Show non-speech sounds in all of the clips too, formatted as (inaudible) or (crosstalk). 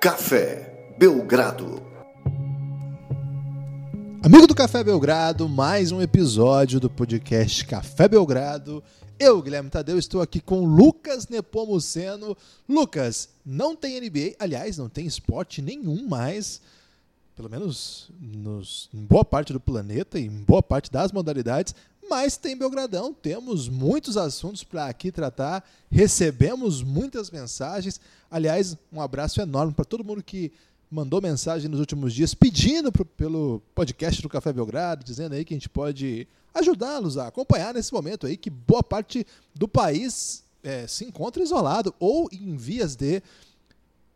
Café Belgrado. Amigo do Café Belgrado, mais um episódio do podcast Café Belgrado. Eu, Guilherme Tadeu, estou aqui com Lucas Nepomuceno. Lucas, não tem NBA, aliás, não tem esporte nenhum mais, pelo menos nos, em boa parte do planeta e em boa parte das modalidades, mas tem Belgradão. Temos muitos assuntos para aqui tratar, recebemos muitas mensagens. Aliás, um abraço enorme para todo mundo que mandou mensagem nos últimos dias pedindo pro, pelo podcast do Café Belgrado, dizendo aí que a gente pode ajudá-los a acompanhar nesse momento aí que boa parte do país é, se encontra isolado ou em vias de.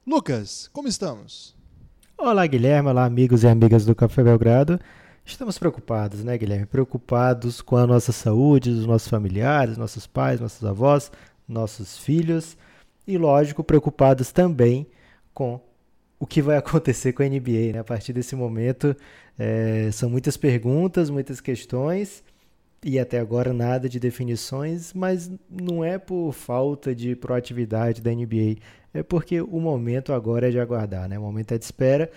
Lucas, como estamos? Olá, Guilherme. Olá, amigos e amigas do Café Belgrado. Estamos preocupados, né, Guilherme? Preocupados com a nossa saúde, dos nossos familiares, nossos pais, nossos avós, nossos filhos e, lógico, preocupados também com o que vai (laughs) acontecer com a NBA. Né? A partir desse momento, é, são muitas perguntas, muitas questões e até agora nada de definições, mas não é por falta de proatividade da NBA, é porque o momento agora é de aguardar, né? O momento é de espera.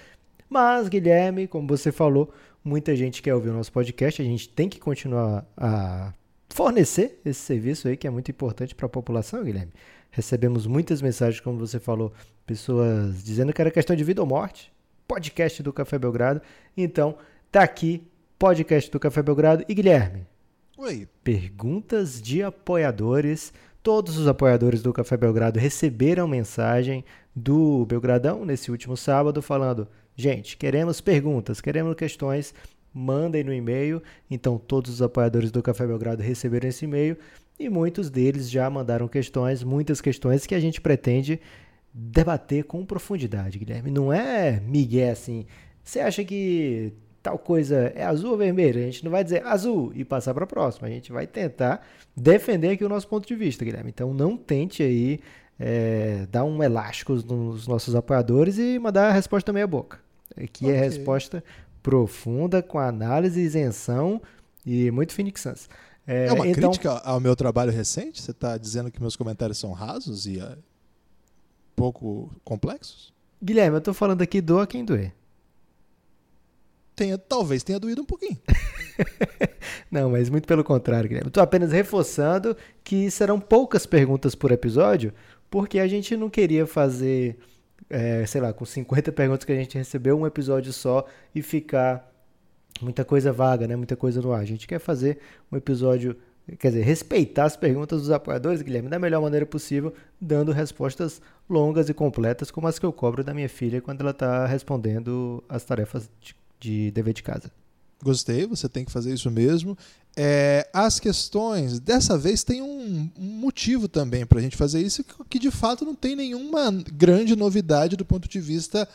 Mas, Guilherme, como você falou, muita gente quer ouvir o nosso podcast, a gente tem que continuar a fornecer esse serviço aí que é muito importante para a população, Guilherme. Recebemos muitas mensagens, como você falou, pessoas dizendo que era questão de vida ou morte. Podcast do Café Belgrado. Então, tá aqui, podcast do Café Belgrado. E Guilherme, Oi. Perguntas de apoiadores. Todos os apoiadores do Café Belgrado receberam mensagem do Belgradão nesse último sábado falando: gente, queremos perguntas, queremos questões, mandem no e-mail. Então, todos os apoiadores do Café Belgrado receberam esse e-mail e muitos deles já mandaram questões, muitas questões que a gente pretende debater com profundidade, Guilherme. Não é migué assim. Você acha que tal coisa é azul ou vermelho, a gente não vai dizer azul e passar para a próxima. A gente vai tentar defender aqui o nosso ponto de vista, Guilherme. Então não tente aí é, dar um elástico nos nossos apoiadores e mandar a resposta meia boca. Aqui okay. é resposta profunda, com análise, isenção e muito Phoenix Suns. É, é uma então... crítica ao meu trabalho recente? Você está dizendo que meus comentários são rasos e uh, pouco complexos? Guilherme, eu estou falando aqui doa quem doer tenha, talvez tenha doído um pouquinho. (laughs) Não, mas muito pelo contrário, Guilherme. Estou apenas reforçando que serão poucas perguntas por episódio, porque a gente não queria fazer, é, sei lá, com 50 perguntas que a gente recebeu, um episódio só e ficar muita coisa vaga, né? Muita coisa no ar. A gente quer fazer um episódio, quer dizer, respeitar as perguntas dos apoiadores, Guilherme, da melhor maneira possível, dando respostas longas e completas, como as que eu cobro da minha filha quando ela está respondendo as tarefas de de dever de casa. Gostei, você tem que fazer isso mesmo. É, as questões, dessa vez tem um, um motivo também para a gente fazer isso, que de fato não tem nenhuma grande novidade do ponto de vista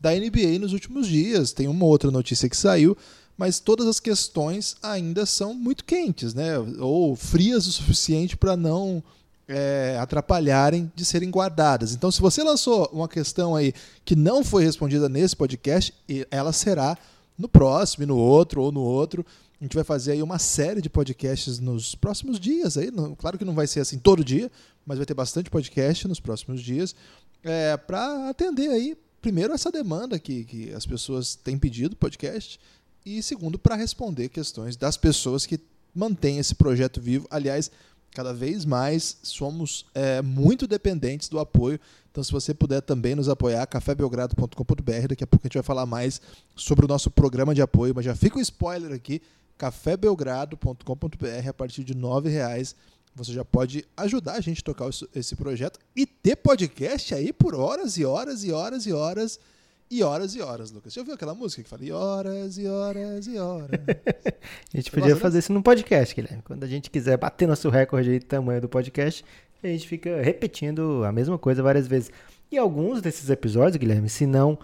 da NBA nos últimos dias. Tem uma outra notícia que saiu, mas todas as questões ainda são muito quentes, né? Ou frias o suficiente para não é, atrapalharem de serem guardadas. Então, se você lançou uma questão aí que não foi respondida nesse podcast, ela será no próximo, no outro ou no outro. A gente vai fazer aí uma série de podcasts nos próximos dias. Aí, claro que não vai ser assim todo dia, mas vai ter bastante podcast nos próximos dias é, para atender aí, primeiro, essa demanda que, que as pessoas têm pedido podcast e, segundo, para responder questões das pessoas que mantêm esse projeto vivo. Aliás, cada vez mais somos é, muito dependentes do apoio. Então, se você puder também nos apoiar, cafébelgrado.com.br. Daqui a pouco a gente vai falar mais sobre o nosso programa de apoio, mas já fica o um spoiler aqui: cafébelgrado.com.br. A partir de R$ reais você já pode ajudar a gente a tocar esse projeto e ter podcast aí por horas e horas e horas e horas e horas e horas, Lucas. Você ouviu aquela música que fala e horas e horas e horas? (laughs) a gente podia fazer isso num podcast, Guilherme. Quando a gente quiser bater nosso recorde de tamanho do podcast, a gente fica repetindo a mesma coisa várias vezes. E alguns desses episódios, Guilherme, se não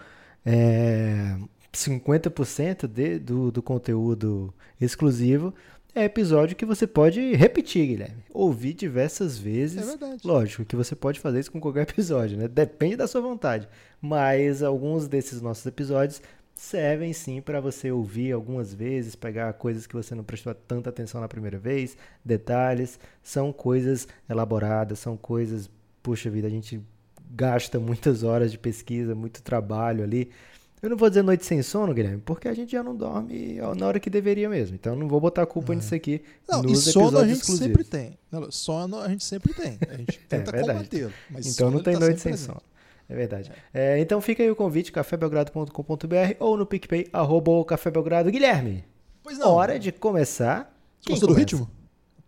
é, 50% de, do, do conteúdo exclusivo, é episódio que você pode repetir, Guilherme. Ouvir diversas vezes. É verdade. Lógico que você pode fazer isso com qualquer (laughs) episódio, né? Depende da sua vontade. Mas alguns desses nossos episódios servem sim para você ouvir algumas vezes, pegar coisas que você não prestou tanta atenção na primeira vez, detalhes. São coisas elaboradas, são coisas, puxa vida, a gente gasta (laughs) muitas horas de pesquisa, muito trabalho ali. Eu não vou dizer noite sem sono, Guilherme, porque a gente já não dorme na hora que deveria mesmo. Então não vou botar a culpa nisso aqui. Não, nos e sono a gente exclusivos. sempre tem. Não, sono a gente sempre tem. A gente (laughs) tenta verdade. combatê-lo. mas Então não tem tá noite sempre sem presente. sono. É verdade. É, então fica aí o convite, cafébelgrado.com.br ou no PicPay, arroba o Café Belgrado. Guilherme, Pois não. hora de começar. Quem Gostou do começa? ritmo?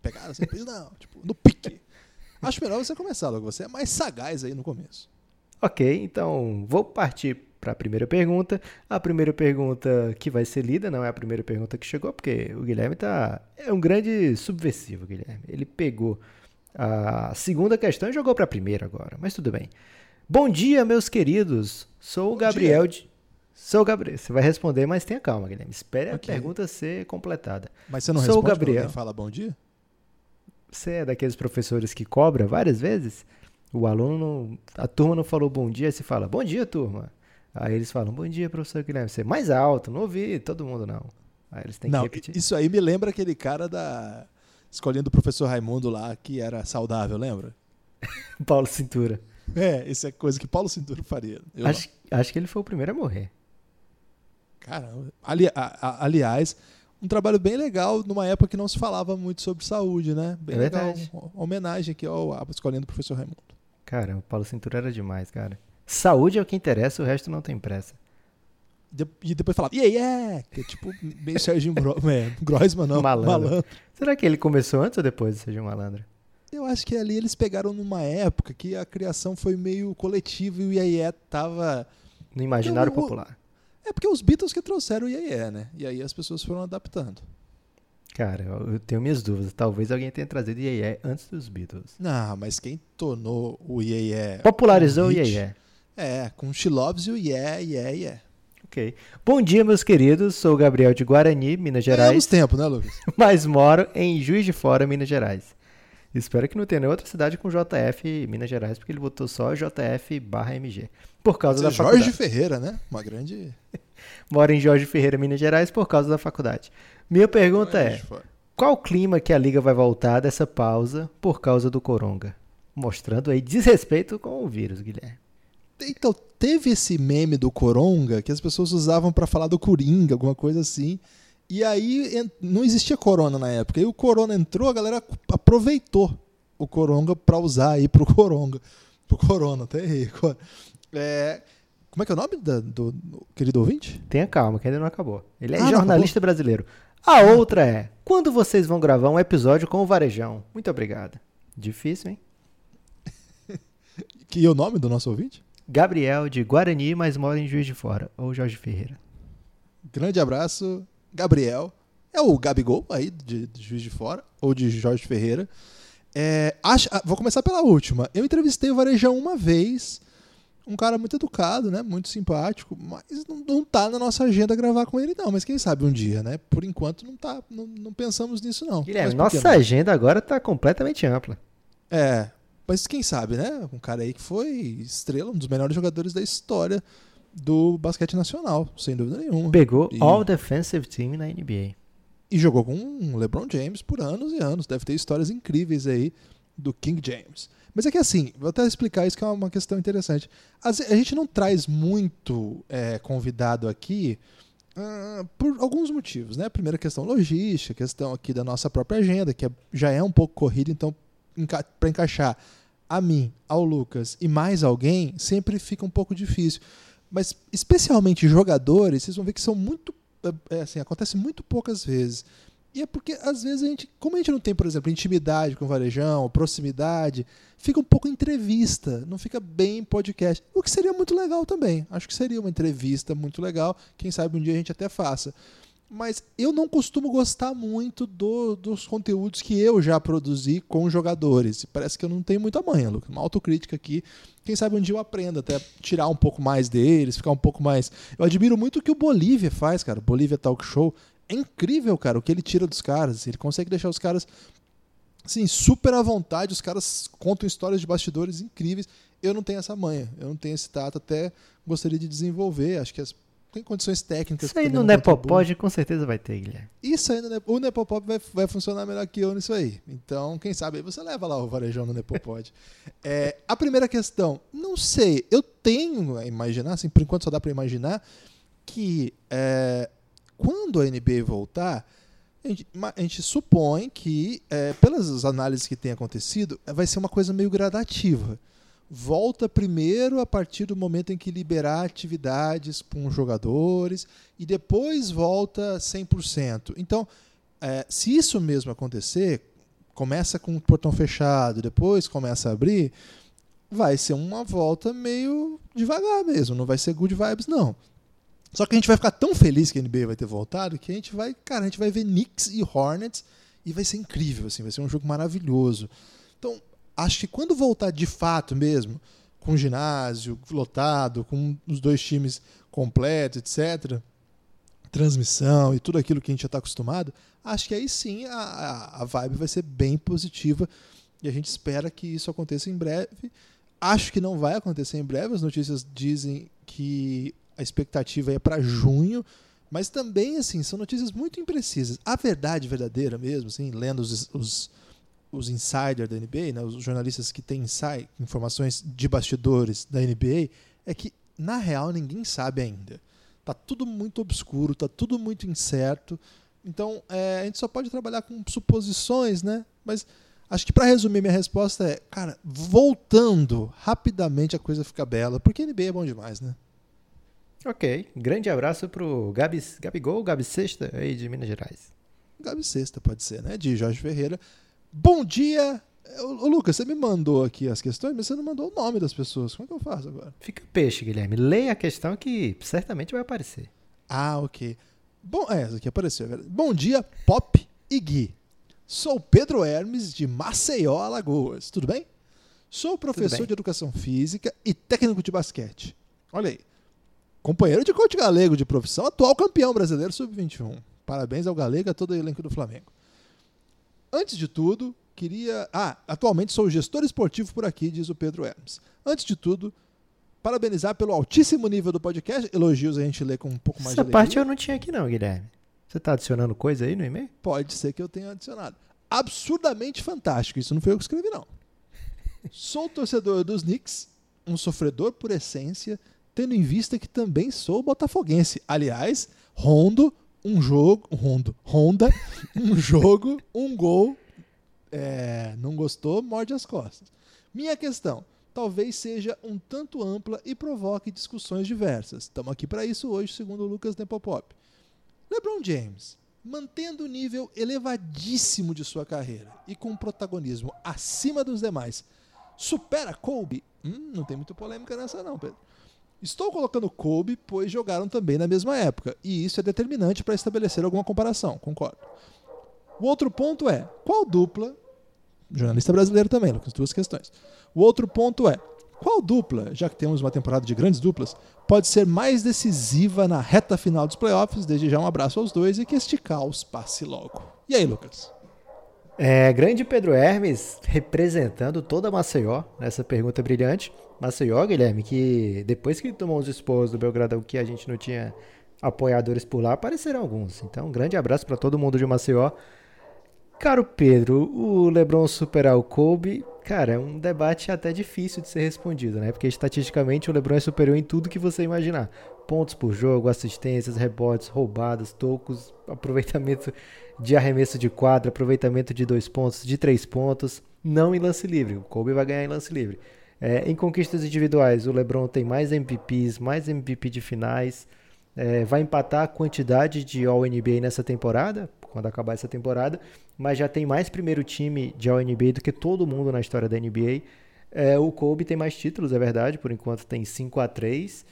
Pegada assim, pois não. (laughs) Tipo, no pique. Acho melhor você começar logo. Você é mais sagaz aí no começo. Ok, então vou partir para a primeira pergunta. A primeira pergunta que vai ser lida não é a primeira pergunta que chegou, porque o Guilherme tá é um grande subversivo, Guilherme. Ele pegou a segunda questão e jogou para a primeira agora, mas tudo bem. Bom dia, meus queridos. Sou o Gabriel de Sou o Gabriel. Você vai responder, mas tenha calma, Guilherme. Espere a Ok. pergunta ser completada. Mas você não Sou o responde quando Gabriel. fala bom dia? Você é daqueles professores que cobra várias vezes? O aluno, a turma não falou bom dia, você fala, bom dia, turma. Aí eles falam, bom dia, professor Guilherme. Você, mais alto, não ouvi todo mundo não. Aí eles têm não, que repetir. isso aí me lembra aquele cara da escolinha do professor Raimundo lá, que era saudável, lembra? (laughs) Paulo Cintura. É, isso é coisa que Paulo Cintura faria. Acho, acho que ele foi o primeiro a morrer. Caramba. Ali- a- a- aliás, um trabalho bem legal numa época que não se falava muito sobre saúde, né? Bem É legal. verdade. Homenagem aqui ao, à escolinha do professor Raimundo. Cara, o Paulo Cintura era demais, cara. Saúde é o que interessa, o resto não tem pressa. De- E depois falava, yeah, yeah! Que é tipo meio Serginho Gro (laughs) é, Groisman, não. Malandro. Será que ele começou antes ou depois de ser um malandro? Eu acho que ali eles pegaram numa época que a criação foi meio coletiva e o Iê tava. No imaginário Então, o- popular. É porque os Beatles que trouxeram o Iê, né? E aí as pessoas foram adaptando. Cara, eu tenho minhas dúvidas. Talvez alguém tenha trazido Iê antes dos Beatles. Não, mas quem tornou o Iê. Popularizou o um hit- Iê. É, com o She Loves You, yeah, yeah, yeah. Ok. Bom dia, meus queridos. Sou o Gabriel de Guarani, Minas Ganhamos Gerais, tempo, né, Lucas? (laughs) mas moro em Juiz de Fora, Minas Gerais. Espero que não tenha nenhuma outra cidade com JF Minas Gerais, porque ele botou só JF barra MG. Por causa da Você é Jorge faculdade. Ferreira, né? Uma grande. (laughs) Moro em Jorge Ferreira, Minas Gerais, por causa da faculdade. Minha pergunta é: qual clima que a liga vai voltar dessa pausa por causa do Coronga? Mostrando aí desrespeito com o vírus, Guilherme. Então, teve esse meme do Coronga que as pessoas usavam pra falar do Coringa, alguma coisa assim. E aí não existia Corona na época. E o Corona entrou, a galera aproveitou o Coronga pra usar aí pro Coronga. Pro Corona, até errei. É, como é que é o nome da- do, do querido ouvinte? Tenha calma, que ainda não acabou. Ele é Ah, jornalista brasileiro. A outra é: quando vocês vão gravar um episódio com o Varejão? Muito obrigado. Difícil, hein? Que (laughs) é o nome do nosso ouvinte? Gabriel de Guarani, mas mora em Juiz de Fora. Ou Jorge Ferreira. Grande abraço, Gabriel. É o Gabigol aí de, de Juiz de Fora, ou de Jorge Ferreira. É, acho- ah, vou começar pela última. Eu entrevistei o Varejão uma vez. Um cara muito educado, né? Muito simpático, mas não, não tá na nossa agenda gravar com ele, não. Mas quem sabe um dia, né? Por enquanto não tá. Não, não pensamos nisso, não. Guilherme, nossa agenda agora tá completamente ampla. É. Mas quem sabe, né? Um cara aí que foi estrela, um dos melhores jogadores da história do basquete nacional, sem dúvida nenhuma. Pegou E- All Defensive Team na NBA. E jogou com LeBron James por anos e anos. Deve ter histórias incríveis aí do King James. Mas é que assim, vou até explicar isso que é uma questão interessante. A gente não traz muito é, convidado aqui ah, por alguns motivos, né? Primeira questão logística, questão aqui da nossa própria agenda, que é- já é um pouco corrida, então para encaixar a mim, ao Lucas e mais alguém, sempre fica um pouco difícil. Mas especialmente jogadores, vocês vão ver que são muito é, assim, acontece muito poucas vezes. E é porque, às vezes, a gente, como a gente não tem, por exemplo, intimidade com o varejão, proximidade, fica um pouco entrevista, não fica bem podcast. O que seria muito legal também. Acho que seria uma entrevista muito legal. Quem sabe um dia a gente até faça. Mas eu não costumo gostar muito do- dos conteúdos que eu já produzi com jogadores. Parece que eu não tenho muita manha, Lucas. Uma autocrítica aqui. Quem sabe um dia eu aprenda até tirar um pouco mais deles, ficar um pouco mais. Eu admiro muito o que o Bolívia faz, cara. O Bolívia Talk Show. É incrível, cara, o que ele tira dos caras. Ele consegue deixar os caras assim, super à vontade. Os caras contam histórias de bastidores incríveis. Eu não tenho essa manha, eu não tenho esse tato. Até gostaria de desenvolver. Acho que as tem condições técnicas. Isso aí no Nepopod com certeza vai ter, Guilherme. Isso aí, no, o Nepopod vai, vai funcionar melhor que eu nisso aí. Então, quem sabe aí você leva lá o varejão no Nepopod. (laughs) é, a primeira questão, não sei, eu tenho a imaginar, assim, por enquanto só dá para imaginar, que é, quando a NBA voltar, a gente, a gente supõe que, é, pelas análises que têm acontecido, vai ser uma coisa meio gradativa volta primeiro a partir do momento em que liberar atividades com jogadores e depois volta 100%. Então, é, se isso mesmo acontecer, começa com o portão fechado, depois começa a abrir, vai ser uma volta meio devagar mesmo, não vai ser good vibes não. Só que a gente vai ficar tão feliz que a NBA vai ter voltado que a gente vai, cara, a gente vai ver Knicks e Hornets e vai ser incrível, assim, vai ser um jogo maravilhoso. Então, acho que quando voltar de fato mesmo, com ginásio lotado, com os dois times completos, etc., transmissão e tudo aquilo que a gente já está acostumado, acho que aí sim a, a vibe vai ser bem positiva e a gente espera que isso aconteça em breve. Acho que não vai acontecer em breve, as notícias dizem que a expectativa é para junho, mas também assim são notícias muito imprecisas. A verdade verdadeira mesmo, assim, lendo os, os os insiders da NBA, né, os jornalistas que têm insight, informações de bastidores da NBA, é que na real ninguém sabe ainda. Tá tudo muito obscuro, tá tudo muito incerto. Então é, a gente só pode trabalhar com suposições, né? Mas acho que para resumir minha resposta é, cara, voltando rapidamente a coisa fica bela, porque NBA é bom demais, né? Ok, grande abraço pro Gabi, Gabigol, Gabi Sexta aí de Minas Gerais. Gabi Sexta pode ser, né? De Jorge Ferreira. Bom dia. Ô, Lucas, você me mandou aqui as questões, mas você não mandou o nome das pessoas. Como é que eu faço agora? Fica peixe, Guilherme. Leia a questão que certamente vai aparecer. Ah, ok. Bom, é, essa aqui apareceu. Bom dia, Pop e Gui. Sou Pedro Hermes, de Maceió, Alagoas. Tudo bem? Sou professor de educação física e técnico de basquete. Olha aí. Companheiro de coach galego de profissão, atual campeão brasileiro sub-21. Parabéns ao Galega e a todo o elenco do Flamengo. Antes de tudo, queria. Ah, atualmente sou gestor esportivo por aqui, diz o Pedro Hermes. Antes de tudo, parabenizar pelo altíssimo nível do podcast. Elogios a gente lê com um pouco mais Essa de Essa parte eu não tinha aqui, não, Guilherme. Você está adicionando coisa aí no e-mail? Pode ser que eu tenha adicionado. Absurdamente fantástico. Isso não foi eu que escrevi, não. (laughs) sou torcedor dos Knicks, um sofredor por essência, tendo em vista que também sou botafoguense. Aliás, Rondo um jogo, Rondo, Honda, um (laughs) jogo, um gol, é, não gostou, morde as costas. Minha questão, talvez seja um tanto ampla e provoque discussões diversas. Estamos aqui para isso hoje, segundo o Lucas Nepopop. LeBron James, mantendo o nível elevadíssimo de sua carreira e com um protagonismo acima dos demais, supera Kobe? Hum, não tem muita polêmica nessa não, Pedro. Estou colocando Kobe, pois jogaram também na mesma época, e isso é determinante para estabelecer alguma comparação, concordo. O outro ponto é, qual dupla, jornalista brasileiro também, Lucas, duas questões. O outro ponto é, qual dupla, já que temos uma temporada de grandes duplas, pode ser mais decisiva na reta final dos playoffs? Desde já um abraço aos dois e que este caos passe logo. E aí, Lucas? É, grande Pedro Hermes representando toda a Maceió nessa pergunta brilhante. Maceió, Guilherme, que depois que tomou os expôs do Belgradão que a gente não tinha apoiadores por lá, apareceram alguns. Então, um grande abraço para todo mundo de Maceió. Caro Pedro, o LeBron superar o Kobe, cara, é um debate até difícil de ser respondido, né? Porque estatisticamente o LeBron é superior em tudo que você imaginar. Pontos por jogo, assistências, rebotes, roubadas, tocos, (laughs) aproveitamento de arremesso de quadra, aproveitamento de dois pontos, de três pontos, não em lance livre. O Kobe vai ganhar em lance livre. É, em conquistas individuais, o LeBron tem mais MVPs, mais MVP de finais. É, vai empatar a quantidade de All-NBA nessa temporada, quando acabar essa temporada, mas já tem mais primeiro time de All-NBA do que todo mundo na história da NBA. É, o Kobe tem mais títulos, é verdade, por enquanto tem 5 a 3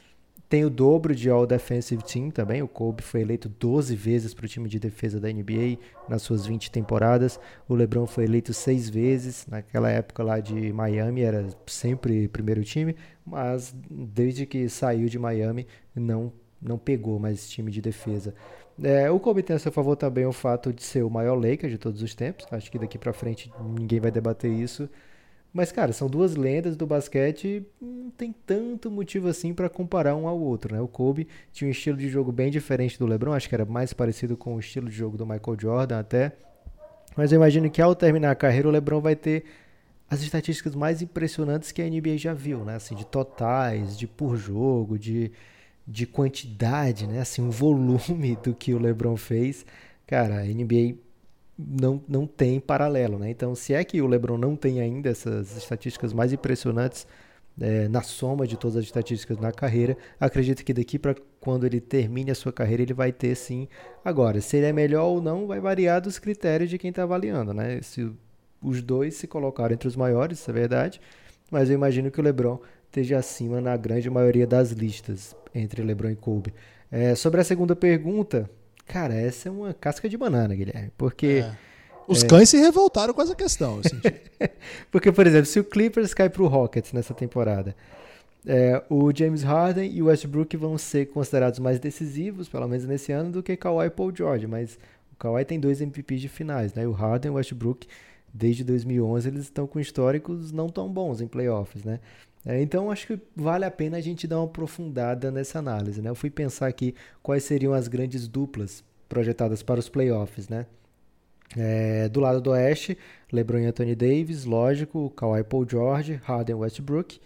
tem o dobro de All Defensive Team também. O Kobe foi eleito 12 vezes para o time de defesa da NBA nas suas 20 temporadas. O LeBron foi eleito 6 vezes. Naquela época lá de Miami era sempre primeiro time, mas desde que saiu de Miami não, não pegou mais time de defesa. É, o Kobe tem a seu favor também o fato de ser o maior Laker de todos os tempos. Acho que daqui para frente ninguém vai debater isso. Mas, cara, são duas lendas do basquete, não tem tanto motivo assim para comparar um ao outro, né? O Kobe tinha um estilo de jogo bem diferente do LeBron, acho que era mais parecido com o estilo de jogo do Michael Jordan até. Mas eu imagino que ao terminar a carreira, o LeBron vai ter as estatísticas mais impressionantes que a NBA já viu, né? Assim, de totais, de por jogo, de, de quantidade, né? Assim, o volume do que o LeBron fez. Cara, a NBA não, não tem paralelo, né? Então, se é que o LeBron não tem ainda essas estatísticas mais impressionantes é, na soma de todas as estatísticas na carreira, acredito que daqui para quando ele termine a sua carreira ele vai ter sim. Agora, se ele é melhor ou não vai variar dos critérios de quem está avaliando, né? Se os dois se colocaram entre os maiores, isso é verdade, mas eu imagino que o LeBron esteja acima na grande maioria das listas entre LeBron e Kobe. É, sobre a segunda pergunta, Cara, essa é uma casca de banana, Guilherme. Porque. É. Os é... cães se revoltaram com essa questão. (laughs) porque, por exemplo, se o Clippers cai pro Rockets nessa temporada, é, o James Harden e o Westbrook vão ser considerados mais decisivos, pelo menos nesse ano, do que Kawhi e Paul George. Mas o Kawhi tem dois MVPs de finais, né? O Harden e o Westbrook, desde 2011, eles estão com históricos não tão bons em playoffs, né? É, então acho que vale a pena a gente dar uma aprofundada nessa análise. Né? Eu fui pensar aqui quais seriam as grandes duplas projetadas para os playoffs. Né? É, do lado do Oeste, LeBron e Anthony Davis, lógico, Kawhi Paul George, Harden Westbrook.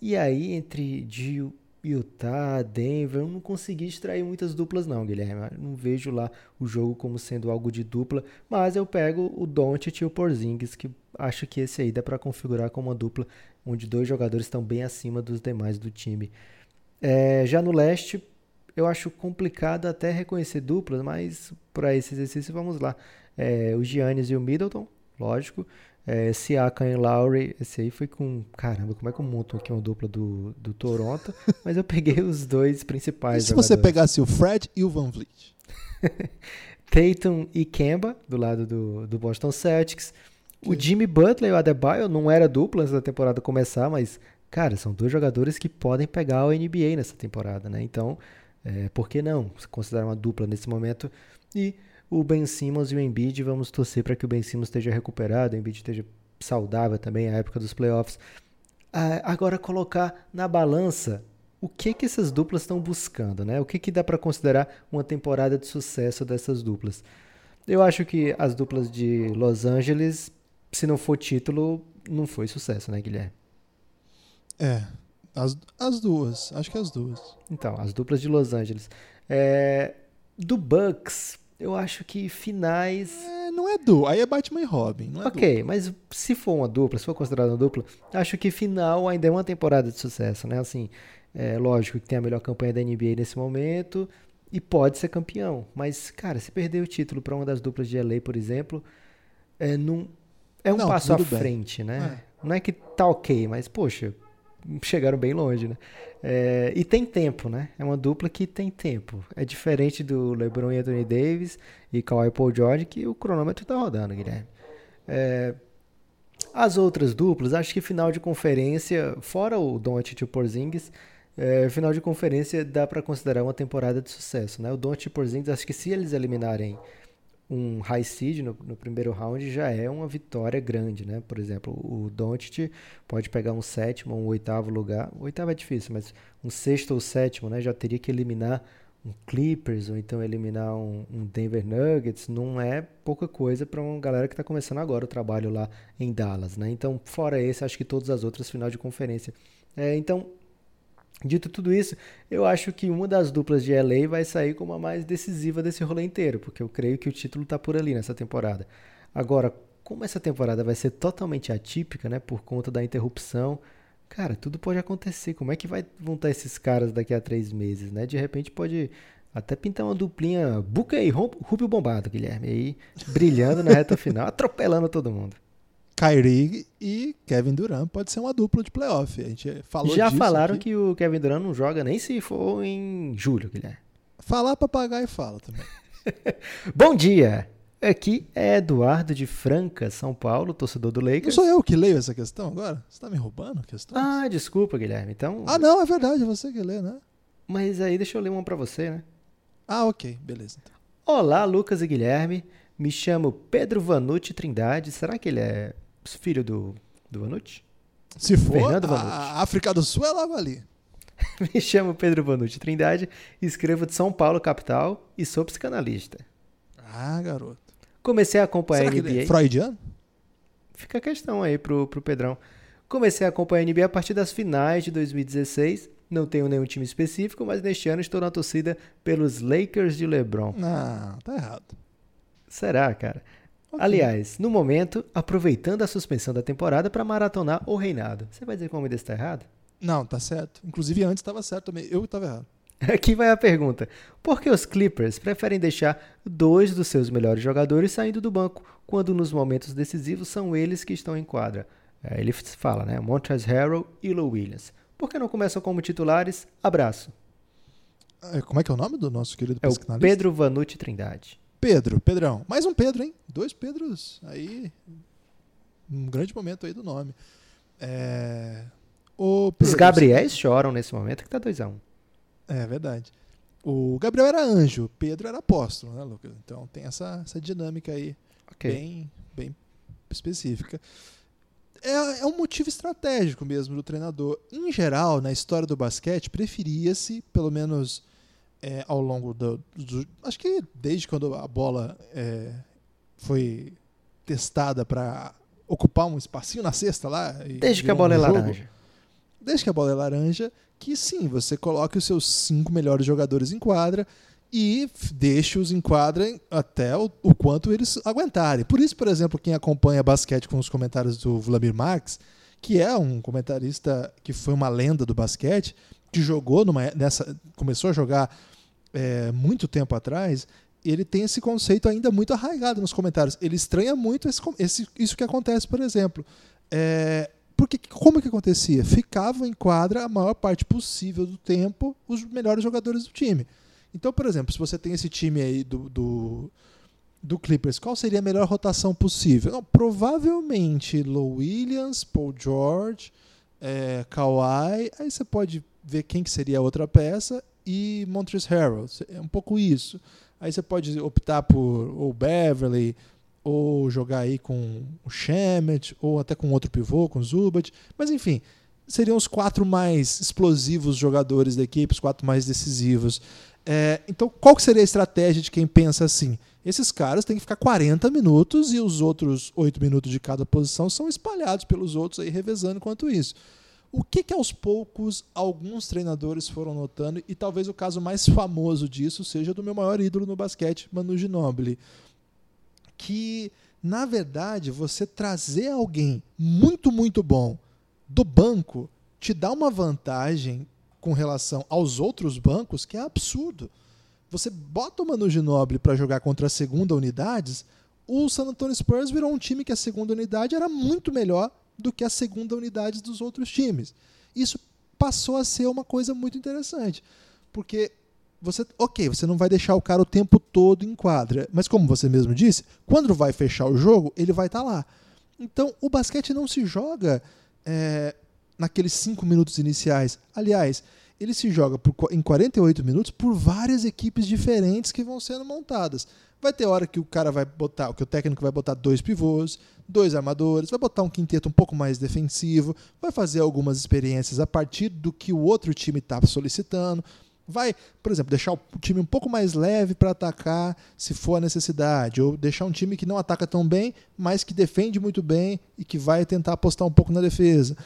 E aí, entre Gil, Utah, Denver, eu não consegui extrair muitas duplas não, Guilherme. Eu não vejo lá o jogo como sendo algo de dupla, mas eu pego o Doncic e o Porzingis, que acho que esse aí dá para configurar como uma dupla onde dois jogadores estão bem acima dos demais do time. É, já no leste, eu acho complicado até reconhecer duplas, mas para esse exercício vamos lá. É, o Giannis e o Middleton, lógico. É, Siakam e Lowry, esse aí foi com... Caramba, como é que eu monto aqui uma dupla do, do Toronto? (laughs) Mas eu peguei os dois principais E se jogadores. você pegasse o Fred e o Van Vliet? (laughs) Tatum e Kemba, do lado do, do Boston Celtics. O Jimmy Butler e o Adebayo não era dupla antes da temporada começar, mas, cara, são dois jogadores que podem pegar o NBA nessa temporada, né? Então, é, por que não considerar uma dupla nesse momento? E o Ben Simmons e o Embiid, vamos torcer para que o Ben Simmons esteja recuperado, o Embiid esteja saudável também, a época dos playoffs. Ah, agora, colocar na balança o que que essas duplas estão buscando, né? O que que dá para considerar uma temporada de sucesso dessas duplas? Eu acho que as duplas de Los Angeles se não for título, não foi sucesso, né, Guilherme? É, as, as duas, acho que as duas. Então, as duplas de Los Angeles. É, do Bucks, eu acho que finais. É, não é dupla, aí é Batman e Robin. Não é ok, dupla. mas se for uma dupla, se for considerada uma dupla, acho que final ainda é uma temporada de sucesso, né? Assim, é lógico que tem a melhor campanha da NBA nesse momento e pode ser campeão, mas, cara, se perder o título para uma das duplas de LA, por exemplo, é, não, é um não, passo à frente, né? É. Não é que tá ok, mas, poxa, chegaram bem longe, né? É, e tem tempo, né? É uma dupla que tem tempo. É diferente do LeBron e Anthony Davis e Kawhi Paul George, que o cronômetro tá rodando, Guilherme. É, as outras duplas, acho que final de conferência, fora o Doncic e o Porzingis, é, final de conferência dá para considerar uma temporada de sucesso, né? O Doncic e o Porzingis, acho que se eles eliminarem um high seed no, no, primeiro round já é uma vitória grande, né? Por exemplo, o Doncic pode pegar um sétimo um oitavo lugar. O oitavo é difícil, mas um sexto ou sétimo, né? Já teria que eliminar um Clippers ou então eliminar um, um Denver Nuggets. Não é pouca coisa para uma galera que está começando agora o trabalho lá em Dallas, né? Então, fora esse, acho que todas as outras final de conferência. É, então, Dito tudo isso, eu acho que uma das duplas de LA vai sair como a mais decisiva desse rolê inteiro, porque eu creio que o título está por ali nessa temporada. Agora, como essa temporada vai ser totalmente atípica, né, por conta da interrupção, cara, tudo pode acontecer. Como é que vai, vão estar esses caras daqui a três meses, né? De repente pode até pintar uma duplinha Buca e Rubio Bombado, Guilherme, aí brilhando na reta final, (laughs) atropelando todo mundo. Kyrie e Kevin Durant pode ser uma dupla de playoff. A gente falou Já falaram aqui. que o Kevin Durant não joga nem se for em julho, Guilherme. Falar papagaio fala também. (laughs) Bom dia! Aqui é Eduardo de Franca, São Paulo, torcedor do Lakers. Não sou eu que leio essa questão agora? Você tá me roubando a questão? Ah, desculpa, Guilherme. Então. Ah, não, é verdade, é você que lê, né? Mas aí deixa eu ler uma para você, né? Ah, ok, beleza. Então. Olá, Lucas e Guilherme. Me chamo Pedro Vanucci Trindade. Será que ele é filho do do Vanucci? Se for, Fernando Vanucci. a África do Sul é logo ali. (laughs) Me chamo Pedro Vanucci Trindade, escrevo de São Paulo, capital, e sou psicanalista. Ah, garoto. Comecei a acompanhar Será a NBA. é freudiano? Fica a questão aí pro, pro Pedrão. Comecei a acompanhar a NBA a partir das finais de 2016. Não tenho nenhum time específico, mas neste ano estou na torcida pelos Lakers de LeBron. Não, tá errado. Será, cara? Ok. Aliás, no momento, aproveitando a suspensão da temporada para maratonar o reinado. Você vai dizer que o nome desse tá errado? Não, tá certo. Inclusive antes estava certo também. Eu estava errado. (laughs) Aqui vai a pergunta: por que os Clippers preferem deixar dois dos seus melhores jogadores saindo do banco, quando nos momentos decisivos são eles que estão em quadra? É, ele fala, né? Montrezl Harrell e Lou Williams. Por que não começam como titulares? Abraço. É, Como é que é o nome do nosso querido É? Pedro Vanucci Trindade. Pedro, Pedrão. Mais um Pedro, hein? Dois Pedros aí. Um grande momento aí do nome. É... O Os Pedro, Gabriéis choram nesse momento que tá 2x1. É verdade. O Gabriel era anjo, Pedro era apóstolo, né, Lucas? Então tem essa, essa dinâmica aí Ok. bem, bem específica. É, é um motivo estratégico mesmo do treinador. Em geral, na história do basquete, preferia-se, pelo menos é, ao longo do, do- Acho que desde quando a bola é, foi testada para ocupar um espacinho na cesta lá. Desde que a bola é um jogo, laranja. desde que a bola é laranja, que sim, você coloque os seus cinco melhores jogadores em quadra e deixe-os em quadra até o, o quanto eles aguentarem. Por isso, por exemplo, quem acompanha basquete com os comentários do Vladimir Marx, que é um comentarista que foi uma lenda do basquete, que jogou numa, nessa, começou a jogar é, muito tempo atrás, ele tem esse conceito ainda muito arraigado nos comentários. Ele estranha muito esse, esse- isso que acontece, por exemplo. É, porque como que acontecia? Ficavam em quadra a maior parte possível do tempo os melhores jogadores do time. Então, por exemplo, se você tem esse time aí do, do, do Clippers, qual seria a melhor rotação possível? Não, provavelmente Low Williams, Paul George, é, Kawhi, aí você pode ver quem que seria a outra peça e Montrezl Harrell. É um pouco isso. Aí você pode optar por ou Beverly, ou jogar aí com o Shemet, ou até com outro pivô, com o Zubat. Mas enfim, seriam os quatro mais explosivos jogadores da equipe, os quatro mais decisivos. É, então, qual que seria a estratégia de quem pensa assim? Esses caras têm que ficar 40 minutos e os outros 8 minutos de cada posição são espalhados pelos outros aí, revezando enquanto isso. O que, que aos poucos alguns treinadores foram notando, e talvez o caso mais famoso disso seja do meu maior ídolo no basquete, Manu Ginóbili, que na verdade você trazer alguém muito, muito bom do banco te dá uma vantagem com relação aos outros bancos que é absurdo. Você bota o Manu Ginóbili para jogar contra a segunda unidades, o San Antonio Spurs virou um time que a segunda unidade era muito melhor do que a segunda unidade dos outros times. Isso passou a ser uma coisa muito interessante, porque você, ok, você não vai deixar o cara o tempo todo em quadra, mas como você mesmo disse, quando vai fechar o jogo, ele vai estar lá. Então, o basquete não se joga é, naqueles cinco minutos iniciais. Aliás, ele se joga por, em 48 minutos por várias equipes diferentes que vão sendo montadas. Vai ter hora que o cara vai botar, que o técnico vai botar dois pivôs, dois armadores, vai botar um quinteto um pouco mais defensivo, vai fazer algumas experiências a partir do que o outro time está solicitando. Vai, por exemplo, deixar o time um pouco mais leve para atacar se for a necessidade, ou deixar um time que não ataca tão bem, mas que defende muito bem e que vai tentar apostar um pouco na defesa.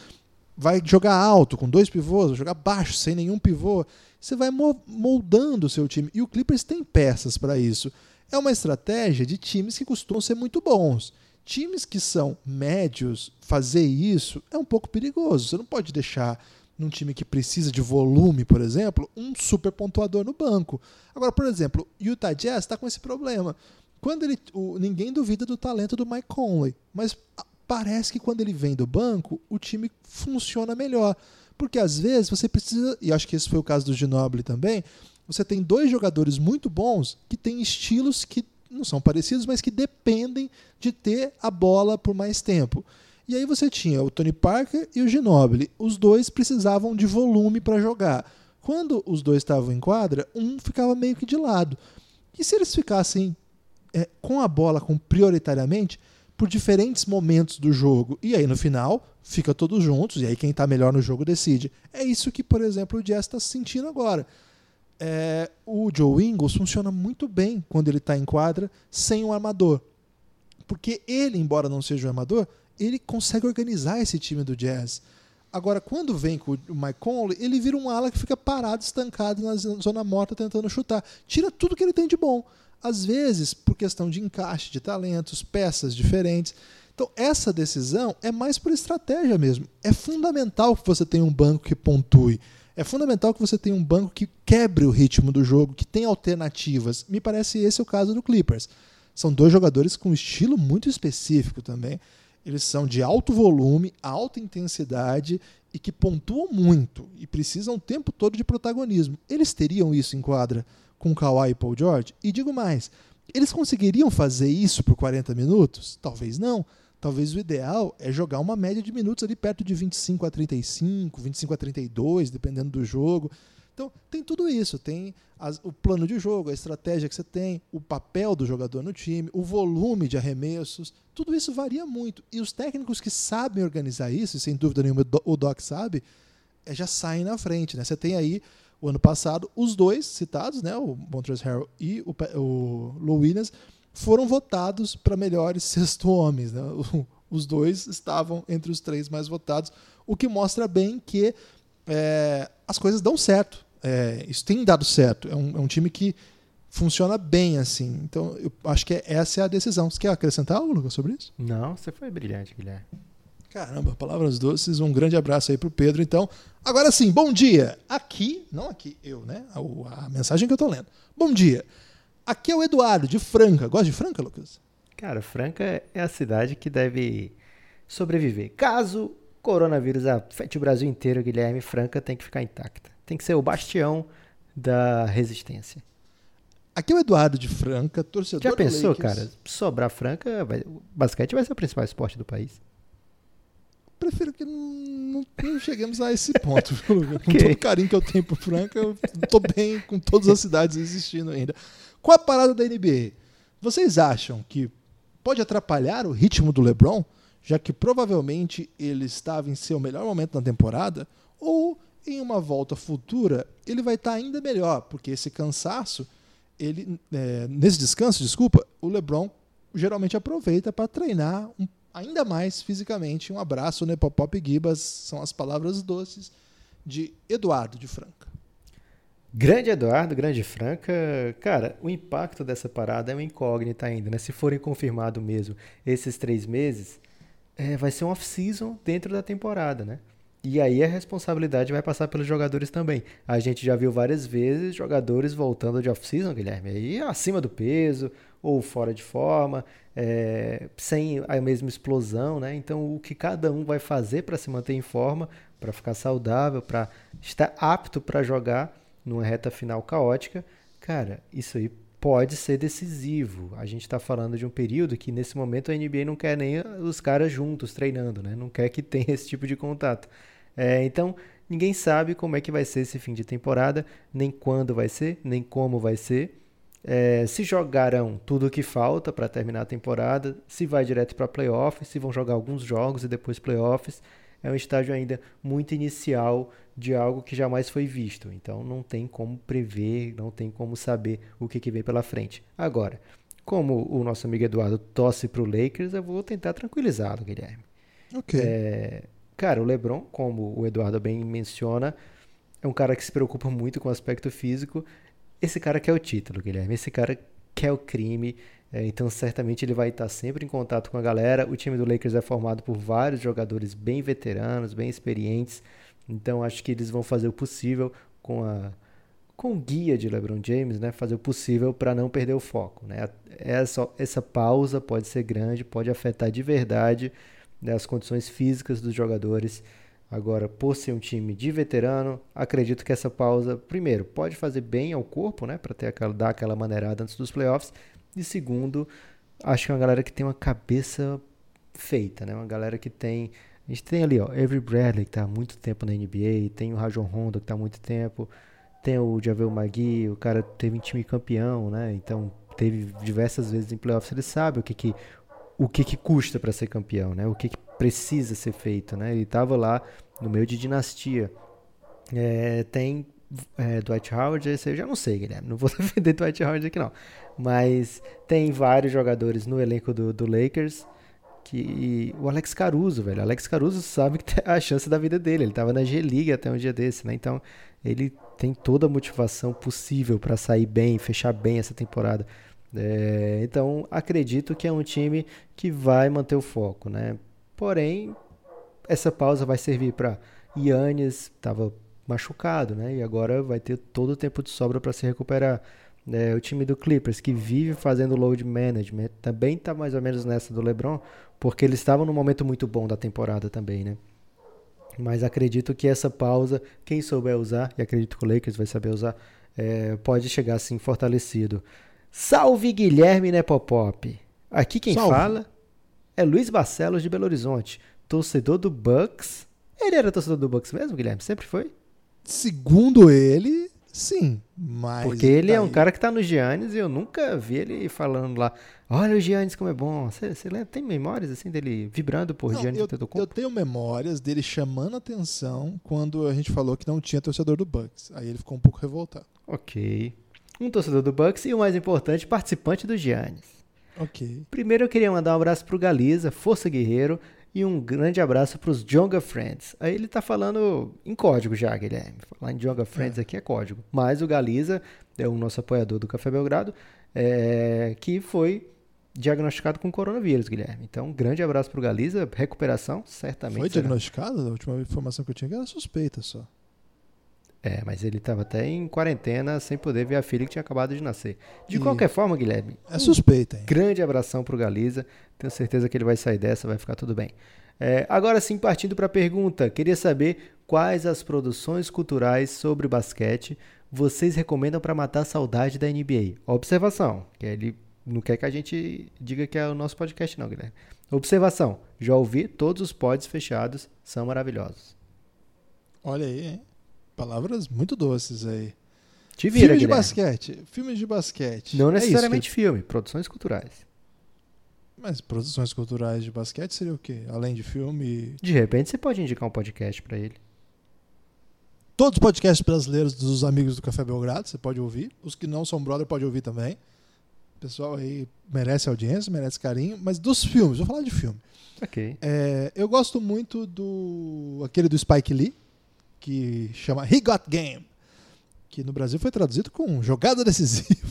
Vai jogar alto com dois pivôs, vai jogar baixo sem nenhum pivô. Você vai mo- moldando o seu time. E o Clippers tem peças para isso. É uma estratégia de times que costumam ser muito bons. Times que são médios, fazer isso é um pouco perigoso. Você não pode deixar num time que precisa de volume, por exemplo, um super pontuador no banco. Agora, por exemplo, Utah Jazz está com esse problema. Quando ele, o- ninguém duvida do talento do Mike Conley, mas parece que quando ele vem do banco, o time funciona melhor. Porque às vezes você precisa, e acho que esse foi o caso do Ginobili também, você tem dois jogadores muito bons que têm estilos que não são parecidos, mas que dependem de ter a bola por mais tempo. E aí você tinha o Tony Parker e o Ginobili. Os dois precisavam de volume para jogar. Quando os dois estavam em quadra, um ficava meio que de lado. E se eles ficassem é, com a bola com prioritariamente por diferentes momentos do jogo. E aí, no final, fica todos juntos, e aí quem está melhor no jogo decide. É isso que, por exemplo, o Jazz está sentindo agora. É, o Joe Ingles funciona muito bem quando ele está em quadra sem um armador. Porque ele, embora não seja um armador, ele consegue organizar esse time do Jazz. Agora, quando vem com o Mike Conley, ele vira um ala que fica parado, estancado na zona morta tentando chutar. Tira tudo que ele tem de bom. Às vezes, por questão de encaixe de talentos, peças diferentes. Então, essa decisão é mais por estratégia mesmo. É fundamental que você tenha um banco que pontue. É fundamental que você tenha um banco que quebre o ritmo do jogo, que tenha alternativas. Me parece esse o caso do Clippers. São dois jogadores com um estilo muito específico também. Eles são de alto volume, alta intensidade e que pontuam muito e precisam o tempo todo de protagonismo. Eles teriam isso em quadra com Kawhi e Paul George? E digo mais, eles conseguiriam fazer isso por 40 minutos? Talvez não. Talvez o ideal é jogar uma média de minutos ali perto de 25 a 35, 25 a 32, dependendo do jogo. Então, tem tudo isso. Tem as, o plano de jogo, a estratégia que você tem, o papel do jogador no time, o volume de arremessos. Tudo isso varia muito. E os técnicos que sabem organizar isso, e sem dúvida nenhuma o Doc sabe, é, já saem na frente. Né? Você tem aí, o ano passado, os dois citados, né? o Montrezl Harrell e o, o Lou Williams, foram votados para melhores sexto homens. Né? (laughs) Os dois estavam entre os três mais votados, o que mostra bem que é, as coisas dão certo. É, isso tem dado certo. É um, é um, time que funciona bem assim. Então, eu acho que essa é a decisão. Você quer acrescentar algo, Lucas, sobre isso? Não, você foi brilhante, Guilherme. Caramba, palavras doces. Um grande abraço aí pro Pedro. Então, agora sim, bom dia. Aqui, não aqui, eu, né? A, a mensagem que eu tô lendo. Bom dia. Aqui é o Eduardo, de Franca. Gosta de Franca, Lucas? Cara, Franca é a cidade que deve sobreviver. Caso coronavírus afete o Brasil inteiro, Guilherme, Franca tem que ficar intacta. Tem que ser o bastião da resistência. Aqui é o Eduardo de Franca, torcedor Já pensou, cara? Sobrar Franca, vai, basquete vai ser o principal esporte do país. Prefiro que não, não, cheguemos a esse (laughs) ponto. okay. Com todo o carinho que eu tenho por Franca, eu tô bem com todas as cidades existindo ainda. Qual a parada da NBA? Vocês acham que pode atrapalhar o ritmo do LeBron? já que provavelmente ele estava em seu melhor momento na temporada, ou em uma volta futura ele vai estar ainda melhor, porque esse cansaço, ele é, nesse descanso, desculpa, o LeBron geralmente aproveita para treinar um, ainda mais fisicamente. Um abraço, né, Pop Gibas, são as palavras doces de Eduardo de Franca. Grande Eduardo, grande Franca. Cara, o impacto dessa parada é uma incógnita ainda, né? Se forem confirmado mesmo esses três meses, é, vai ser um off-season dentro da temporada, né? E aí a responsabilidade vai passar pelos jogadores também. A gente já viu várias vezes jogadores voltando de off-season, Guilherme, aí acima do peso ou fora de forma, é, sem a mesma explosão, né? Então o que cada um vai fazer para se manter em forma, para ficar saudável, para estar apto para jogar numa reta final caótica, cara, isso aí pode ser decisivo. A gente está falando de um período que nesse momento a NBA não quer nem os caras juntos treinando, né? Não quer que tenha esse tipo de contato. É, então ninguém sabe como é que vai ser esse fim de temporada, nem quando vai ser, nem como vai ser. É, se jogarão tudo o que falta para terminar a temporada, se vai direto para playoffs, se vão jogar alguns jogos e depois playoffs. É um estágio ainda muito inicial de algo que jamais foi visto. Então não tem como prever, não tem como saber o que, que vem pela frente. Agora, como o nosso amigo Eduardo tosse para o Lakers, eu vou tentar tranquilizá-lo, Guilherme. Ok. É, cara, o LeBron, como o Eduardo bem menciona, é um cara que se preocupa muito com o aspecto físico. Esse cara quer o título, Guilherme. Esse cara quer o crime. É, então, certamente ele vai estar sempre em contato com a galera. O time do Lakers é formado por vários jogadores bem veteranos, bem experientes. Então acho que eles vão fazer o possível com a com o guia de LeBron James, né, fazer o possível para não perder o foco, né? Essa essa pausa pode ser grande, pode afetar de verdade né, as condições físicas dos jogadores. Agora, por ser um time de veterano, acredito que essa pausa, primeiro, pode fazer bem ao corpo, né, para ter aquela dar aquela maneirada antes dos playoffs, e segundo, acho que é uma galera que tem uma cabeça feita, né? Uma galera que tem a gente tem ali, ó, Avery Bradley, que está há muito tempo na NBA, tem o Rajon Rondo, que está há muito tempo, tem o Javel Magui, o cara teve um time campeão, né? Então, teve diversas vezes em playoffs, ele sabe o que, que o que, que custa para ser campeão, né? O que, que precisa ser feito, né? Ele estava lá no meio de dinastia. É, tem é, Dwight Howard, esse eu já não sei, Guilherme. Não vou (laughs) defender Dwight Howard aqui não. Mas tem vários jogadores no elenco do, do Lakers que o Alex Caruso, velho, Alex Caruso sabe que tem a chance da vida dele. Ele estava na G-League até um dia desse, né? Então, ele tem toda a motivação possível para sair bem, fechar bem essa temporada. É, então, acredito que é um time que vai manter o foco, né? Porém, essa pausa vai servir para Yannis, estava machucado, né? E agora vai ter todo o tempo de sobra para se recuperar. É, o time do Clippers, que vive fazendo load management, também está mais ou menos nessa do LeBron, porque eles estavam num momento muito bom da temporada também, né? Mas acredito que essa pausa, quem souber usar, e acredito que o Lakers vai saber usar, é, pode chegar assim fortalecido. Salve Guilherme Nepopop! Aqui quem Salve. fala é Luiz Barcelos de Belo Horizonte, torcedor do Bucks. Ele era torcedor do Bucks mesmo, Guilherme? Sempre foi? Segundo ele, sim. Mas Porque ele é um cara que tá no Giannis e eu nunca vi ele falando lá. Olha o Giannis como é bom. Você, lembra? Tem memórias assim dele vibrando por não, Giannis eu, eu tenho memórias dele chamando atenção quando a gente falou que não tinha torcedor do Bucks. Aí ele ficou um pouco revoltado. Ok. Um torcedor do Bucks e o mais importante, participante do Giannis. Ok. Primeiro eu queria mandar um abraço pro Galiza, Força Guerreiro, e um grande abraço para os Jonga Friends. Aí ele tá falando em código já, Guilherme. Falar em Jonga Friends é. aqui é código. Mas o Galiza é o nosso apoiador do Café Belgrado, é, que foi diagnosticado com coronavírus, Guilherme. Então, um grande abraço para o Galiza. Recuperação, certamente. Foi diagnosticado? A última informação que eu tinha era suspeita só. É, mas ele estava até em quarentena sem poder ver a filha que tinha acabado de nascer. De e... qualquer forma, Guilherme. É suspeita, hein? Um grande abração pro Galiza. Tenho certeza que ele vai sair dessa, vai ficar tudo bem. É, agora sim, partindo para a pergunta, queria saber quais as produções culturais sobre basquete vocês recomendam para matar a saudade da NBA. Observação, que ele não quer que a gente diga que é o nosso podcast, não, Guilherme. Observação, já ouvi todos os pods fechados, são maravilhosos. Olha aí, hein? Palavras muito doces aí. Te vira, Filmes de basquete. Filmes de basquete. Não é necessariamente é filme, produções culturais. Mas produções culturais de basquete seria o quê? Além de filme. De repente você pode indicar um podcast para ele. Todos os podcasts brasileiros dos amigos do Café Belgrado, você pode ouvir. Os que não são brother pode ouvir também. O pessoal aí merece audiência, merece carinho. Mas dos filmes, vou falar de filme. Ok. É, eu gosto muito do. aquele do Spike Lee que chama He Got Game, que no Brasil foi traduzido com Jogada Decisiva.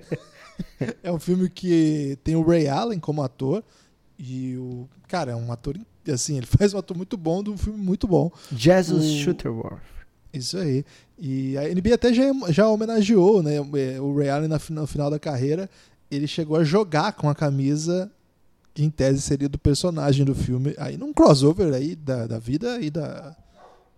(laughs) é um filme que tem o Ray Allen como ator e o cara é um ator assim, ele (laughs) faz um ator muito bom de um filme muito bom. Jesus o... Shooterworth. Isso aí. E a NBA até já, já homenageou, né, o Ray Allen no final da carreira, ele chegou a jogar com a camisa que em tese seria do personagem do filme, aí num crossover aí da, da vida e da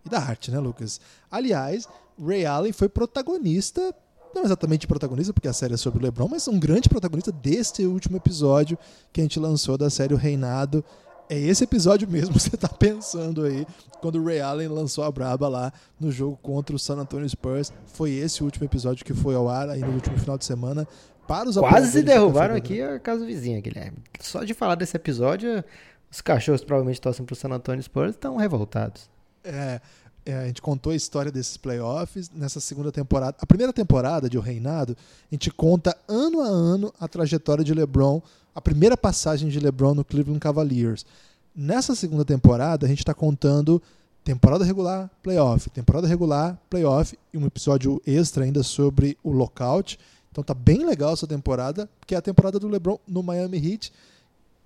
e da arte, né, Lucas? Aliás, Ray Allen foi protagonista, não exatamente protagonista, porque a série é sobre o LeBron, mas um grande protagonista deste último episódio que a gente lançou da série O Reinado. É esse episódio mesmo que você está pensando aí, quando o Ray Allen lançou a braba lá no jogo contra o San Antonio Spurs. Foi esse o último episódio que foi ao ar aí no último final de semana. Para os Quase se derrubaram aqui a casa vizinha, Guilherme. Só de falar desse episódio, os cachorros provavelmente torcem para o San Antonio Spurs estão revoltados. É, é, a gente contou a história desses playoffs nessa segunda temporada. A primeira temporada de O Reinado, a gente conta ano a ano a trajetória de LeBron, a primeira passagem de LeBron no Cleveland Cavaliers. Nessa segunda temporada, a gente está contando temporada regular, playoff, temporada regular, playoff e um episódio extra ainda sobre o lockout. Então tá bem legal essa temporada, que é a temporada do LeBron no Miami Heat,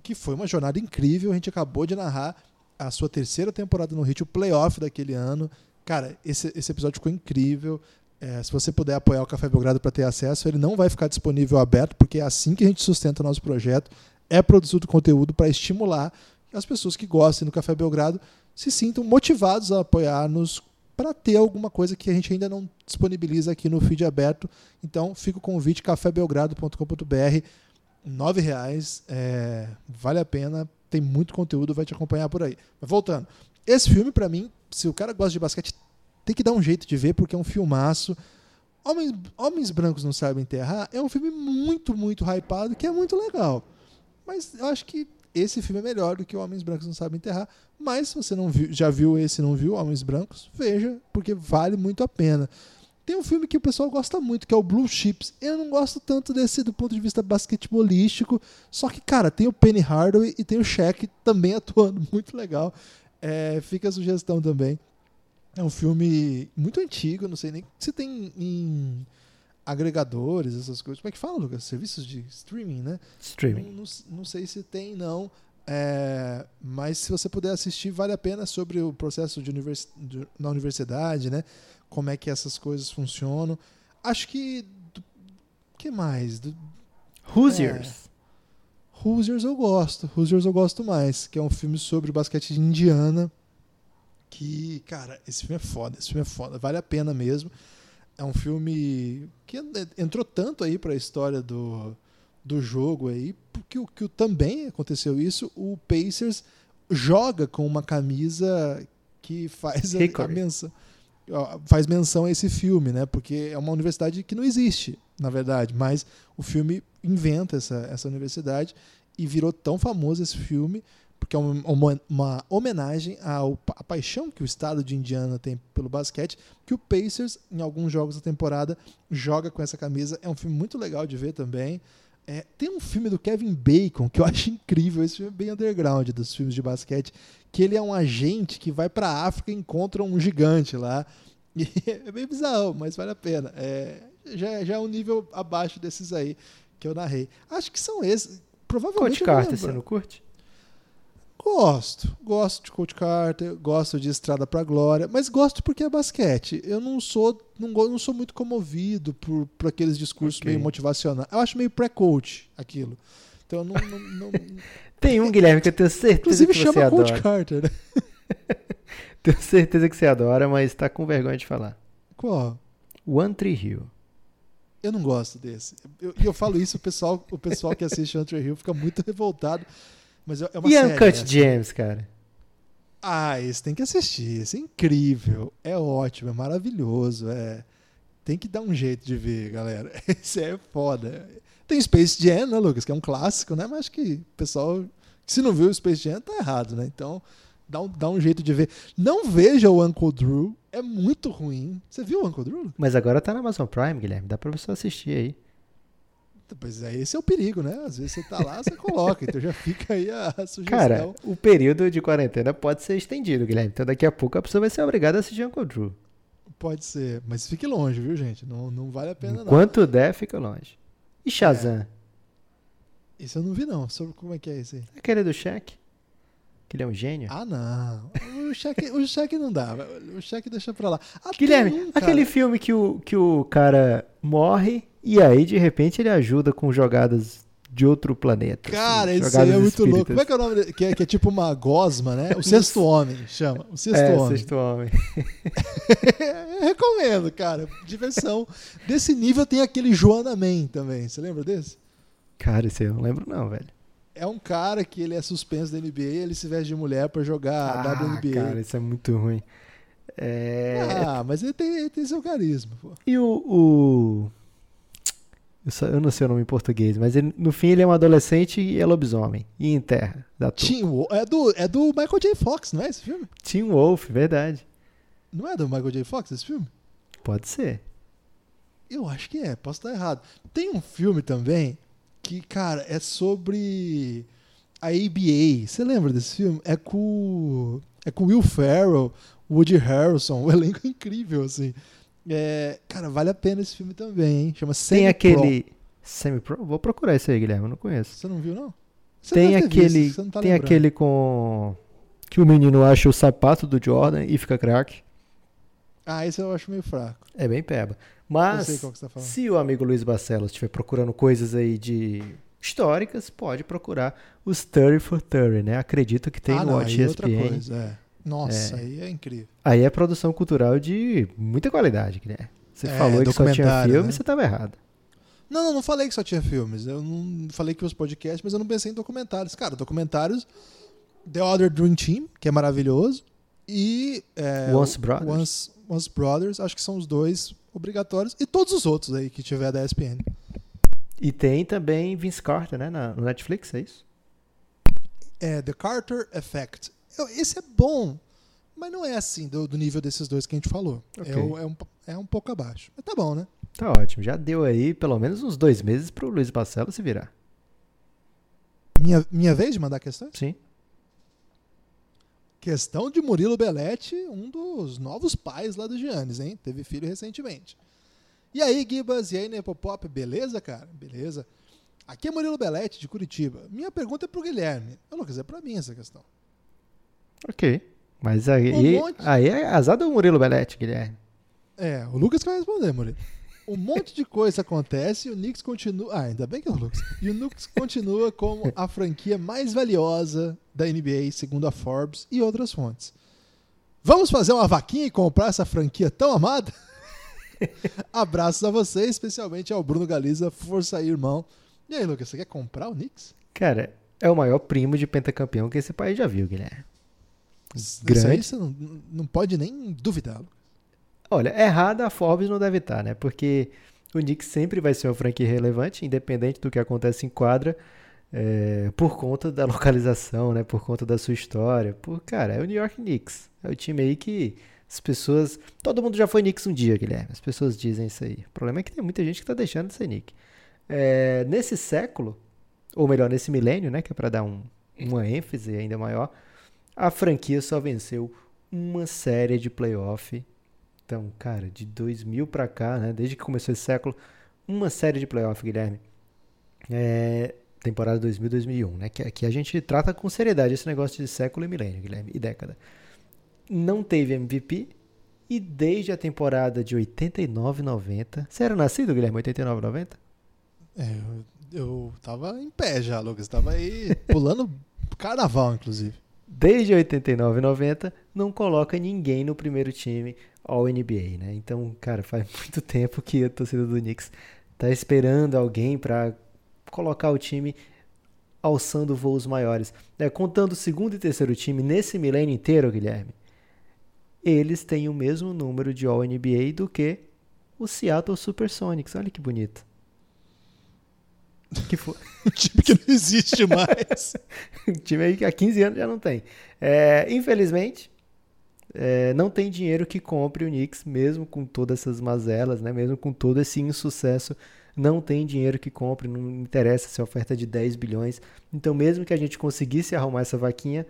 que foi uma jornada incrível. A gente acabou de narrar a sua terceira temporada no Hit, o playoff daquele ano. Cara, esse, esse episódio ficou incrível. É, se você puder apoiar o Café Belgrado para ter acesso, ele não vai ficar disponível aberto, porque é assim que a gente sustenta o nosso projeto. É produzido conteúdo para estimular as pessoas que gostem do Café Belgrado se sintam motivados a apoiar-nos para ter alguma coisa que a gente ainda não disponibiliza aqui no feed aberto. Então, fica o convite cafébelgrado.com.br. R$ reais, é, vale a pena tem muito conteúdo, vai te acompanhar por aí. Mas voltando, esse filme, para mim, se o cara gosta de basquete, tem que dar um jeito de ver, porque é um filmaço. Homens, Homens Brancos Não Sabem Enterrar é um filme muito, muito hypado, que é muito legal. Mas eu acho que esse filme é melhor do que Homens Brancos Não Sabem Enterrar. Mas se você não viu, já viu esse não viu, Homens Brancos, veja, porque vale muito a pena. Tem um filme que o pessoal gosta muito, que é o Blue Chips. Eu não gosto tanto desse do ponto de vista basquetebolístico. Só que, cara, tem o Penny Hardaway e tem o Shaq também (laughs) atuando. Muito legal. É, fica a sugestão também. É um filme muito antigo, não sei nem se tem em agregadores, essas coisas. Como é que fala, Lucas? Serviços de streaming, né? Streaming. Não, não, não sei se tem, não. É, mas se você puder assistir, vale a pena sobre o processo de univers, de, na universidade, né? Como é que essas coisas funcionam. Acho que. O que mais? Do, Hoosiers. É, Hoosiers eu gosto. Hoosiers eu gosto mais. Que é um filme sobre basquete de Indiana. Que, cara, esse filme é foda. Esse filme é foda. Vale a pena mesmo. É um filme que entrou tanto aí para a história do, do jogo aí, porque o que também aconteceu isso, o Pacers joga com uma camisa que faz a, a menção faz menção a esse filme, né? Porque é uma universidade que não existe, na verdade, mas o filme inventa essa, essa universidade e virou tão famoso esse filme porque é uma, uma homenagem ao, à paixão que o estado de Indiana tem pelo basquete, que o Pacers, em alguns jogos da temporada, joga com essa camisa. É um filme muito legal de ver também. É, tem um filme do Kevin Bacon que eu (laughs) acho incrível, esse filme é bem underground dos filmes de basquete, que ele é um agente que vai para a África e encontra um gigante lá. (laughs) E é bem bizarro, mas vale a pena. É, já, já é um nível abaixo desses aí que eu narrei. Acho que são esses. Provavelmente. Coach Carter, você não curte? Gosto, gosto de Coach Carter, gosto de Estrada para Glória, mas gosto porque é basquete. Eu não sou, não, não sou muito comovido por, por aqueles discursos okay. meio motivacionais. Eu acho meio pré-coach aquilo. Então não, não, não... (laughs) Tem um, Guilherme, que eu tenho certeza Inclusive, que você chama Coach adora. Carter, né? (laughs) tenho certeza que você adora, mas tá com vergonha de falar. Qual? One Tree Hill. Eu não gosto desse. E eu, eu, falo isso, o pessoal, o pessoal que assiste One Tree Hill fica muito revoltado. Mas é uma e série, Uncut né? James, cara? Ah, esse tem que assistir. Esse é incrível. É ótimo, é maravilhoso. É... Tem que dar um jeito de ver, galera. (laughs) Esse é foda. Tem Space Jam, né, Lucas? Que é um clássico, né? Mas acho que o pessoal, se não viu o Space Jam, tá errado, né? Então, dá um, dá um jeito de ver. Não veja o Uncle Drew. É muito ruim. Você viu o Uncle Drew? Mas agora tá na Amazon Prime, Guilherme. Dá pra você assistir aí. Pois é, esse é o perigo, né? Às vezes você tá lá, você coloca, então já fica aí a, a sugestão. Cara, o período de quarentena pode ser estendido, Guilherme. Então daqui a pouco a pessoa vai ser obrigada a assistir Uncle Drew. Pode ser, mas fique longe, viu, gente? Não, não vale a pena, Enquanto não. der, fica longe. E Shazam? É. Isso eu não vi, não. Sobre como é que é esse aí? Aquele do Shaq? Que ele é um gênio? Ah, não. O Shaq, o Shaq não dá. O Shaq deixa pra lá. Até Guilherme, um, aquele filme que o, que o cara morre e aí, de repente, ele ajuda com jogadas de outro planeta. Assim, Cara, assim, esse aí é muito espíritas. louco. Como é que é o nome dele? Que é, que é tipo uma gosma, né? O Sexto Homem, chama. O Sexto é, Homem. Sexto Homem. (laughs) Recomendo, cara. Diversão. Desse nível tem aquele Joana Man também. Você lembra desse? Cara, esse eu não lembro não, velho. É um cara que ele é suspenso da NBA e ele se veste de mulher para jogar ah, WNBA. Cara, isso é muito ruim. É... Ah, mas ele tem, ele tem seu carisma, pô. E o... o... Eu, só, eu, não sei o nome em português, mas ele, no fim ele é um adolescente e é lobisomem. E enterra. Da Teen Wolf. É do, é do Michael J. Fox, não é esse filme? Teen Wolf, verdade. Não é do Michael J. Fox esse filme? Pode ser. Eu acho que é, posso estar errado. Tem um filme também que, cara, é sobre a ABA. Você lembra desse filme? É com, é com Will Ferrell, Woody Harrelson, (laughs) um elenco incrível, assim. É, cara, vale a pena esse filme também, hein? Chama Semi Tem aquele. Semi-Pro? Vou procurar esse aí, Guilherme, eu não conheço. Você não viu, não? Você tem aquele. Visto, tá tem lembrando. aquele com. Que o menino acha o sapato do Jordan e fica craque. Ah, esse eu acho meio fraco. É bem peba. Mas, tá se o amigo Luiz Barcelos estiver procurando coisas aí de históricas, pode procurar os 30 for 30, né? Acredito que tem ah, no não, ESPN. Outra coisa, é. Nossa, é. aí é incrível. Aí é produção cultural de muita qualidade, né? Você é, falou que só tinha filme, né? você estava errado. Não, não, não falei que só tinha filmes. Eu não falei que os podcasts, mas eu não pensei em documentários. Cara, documentários The Other Dream Team, que é maravilhoso, e é, Once Brothers. Once, Once Brothers, acho que são os dois obrigatórios, e todos os outros aí que tiver da ESPN. E tem também Vince Carter, né, no Netflix, é isso? É The Carter Effect. Eu- Esse é bom, mas não é assim do, do nível desses dois que a gente falou. É, o- é um, é um pouco abaixo. Mas tá bom, né? Tá ótimo. Já deu aí pelo menos uns dois meses pro Luiz Marcelo se virar. Minha, minha vez de mandar questões? Sim. Questão de Murilo Belletti, um dos novos pais lá do Giannis, hein? Teve filho recentemente. E aí, Gibas, e aí, Nepopop, beleza, cara? Beleza. Aqui é Murilo Belletti, de Curitiba. Minha pergunta é pro Guilherme. Eu não quiser pra mim essa questão. Ok. Mas aí, Um monte- aí é azar do Murilo Belletti, Guilherme. É, o Lucas que vai responder, Murilo. Um monte de coisa acontece e o Knicks continua. Ah, ainda bem que é o Lucas. E o Knicks continua como a franquia mais valiosa da NBA, segundo a Forbes e outras fontes. Vamos fazer uma vaquinha e comprar essa franquia tão amada? (laughs) Abraços a você, especialmente ao Bruno Galiza, força aí, irmão. E aí, Lucas, você quer comprar o Knicks? Cara, é o maior primo de pentacampeão que esse país já viu, Guilherme. Isso aí Grande. você não, não pode nem duvidar. Lucas. Olha, errada a Forbes não deve estar, né? Porque o Knicks sempre vai ser uma franquia relevante, independente do que acontece em quadra, é, por conta da (laughs) localização, né? Por conta da sua história. Por, cara, é o New York Knicks. É o time aí que as pessoas... Todo mundo já foi Knicks um dia, Guilherme. As pessoas dizem isso aí. O problema é que tem muita gente que tá deixando de ser Knicks. É, nesse século, ou melhor, nesse milênio, né? Que é para dar um, uma ênfase ainda maior, a franquia só venceu uma série de playoff então, cara, de 2000 pra cá, né, desde que começou esse século, uma série de playoff, Guilherme. É, temporada 2000-2001, né, que aqui a gente trata com seriedade esse negócio de século e milênio, Guilherme, e década. Não teve MVP e desde a temporada de 89-90... Você era nascido, Guilherme, 89-90? É, eu, eu tava em pé já, Lucas. Tava aí pulando (laughs) carnaval, inclusive. Desde 89 e 90, não coloca ninguém no primeiro time All NBA, né? Então, cara, faz (laughs) muito tempo que a torcida do Knicks tá esperando alguém para colocar o time alçando voos maiores. É, contando o segundo e terceiro time nesse milênio inteiro, Guilherme, eles têm o mesmo número de All NBA do que o Seattle Supersonics. Olha que bonito. Que foi? (laughs) Um time que não existe mais. O (laughs) time aí que há 15 anos já não tem. É, infelizmente, é, não tem dinheiro que compre o Knicks, mesmo com todas essas mazelas, né? mesmo com todo esse insucesso. Não tem dinheiro que compre, não interessa se é oferta de 10 bilhões. Então, mesmo que a gente conseguisse arrumar essa vaquinha,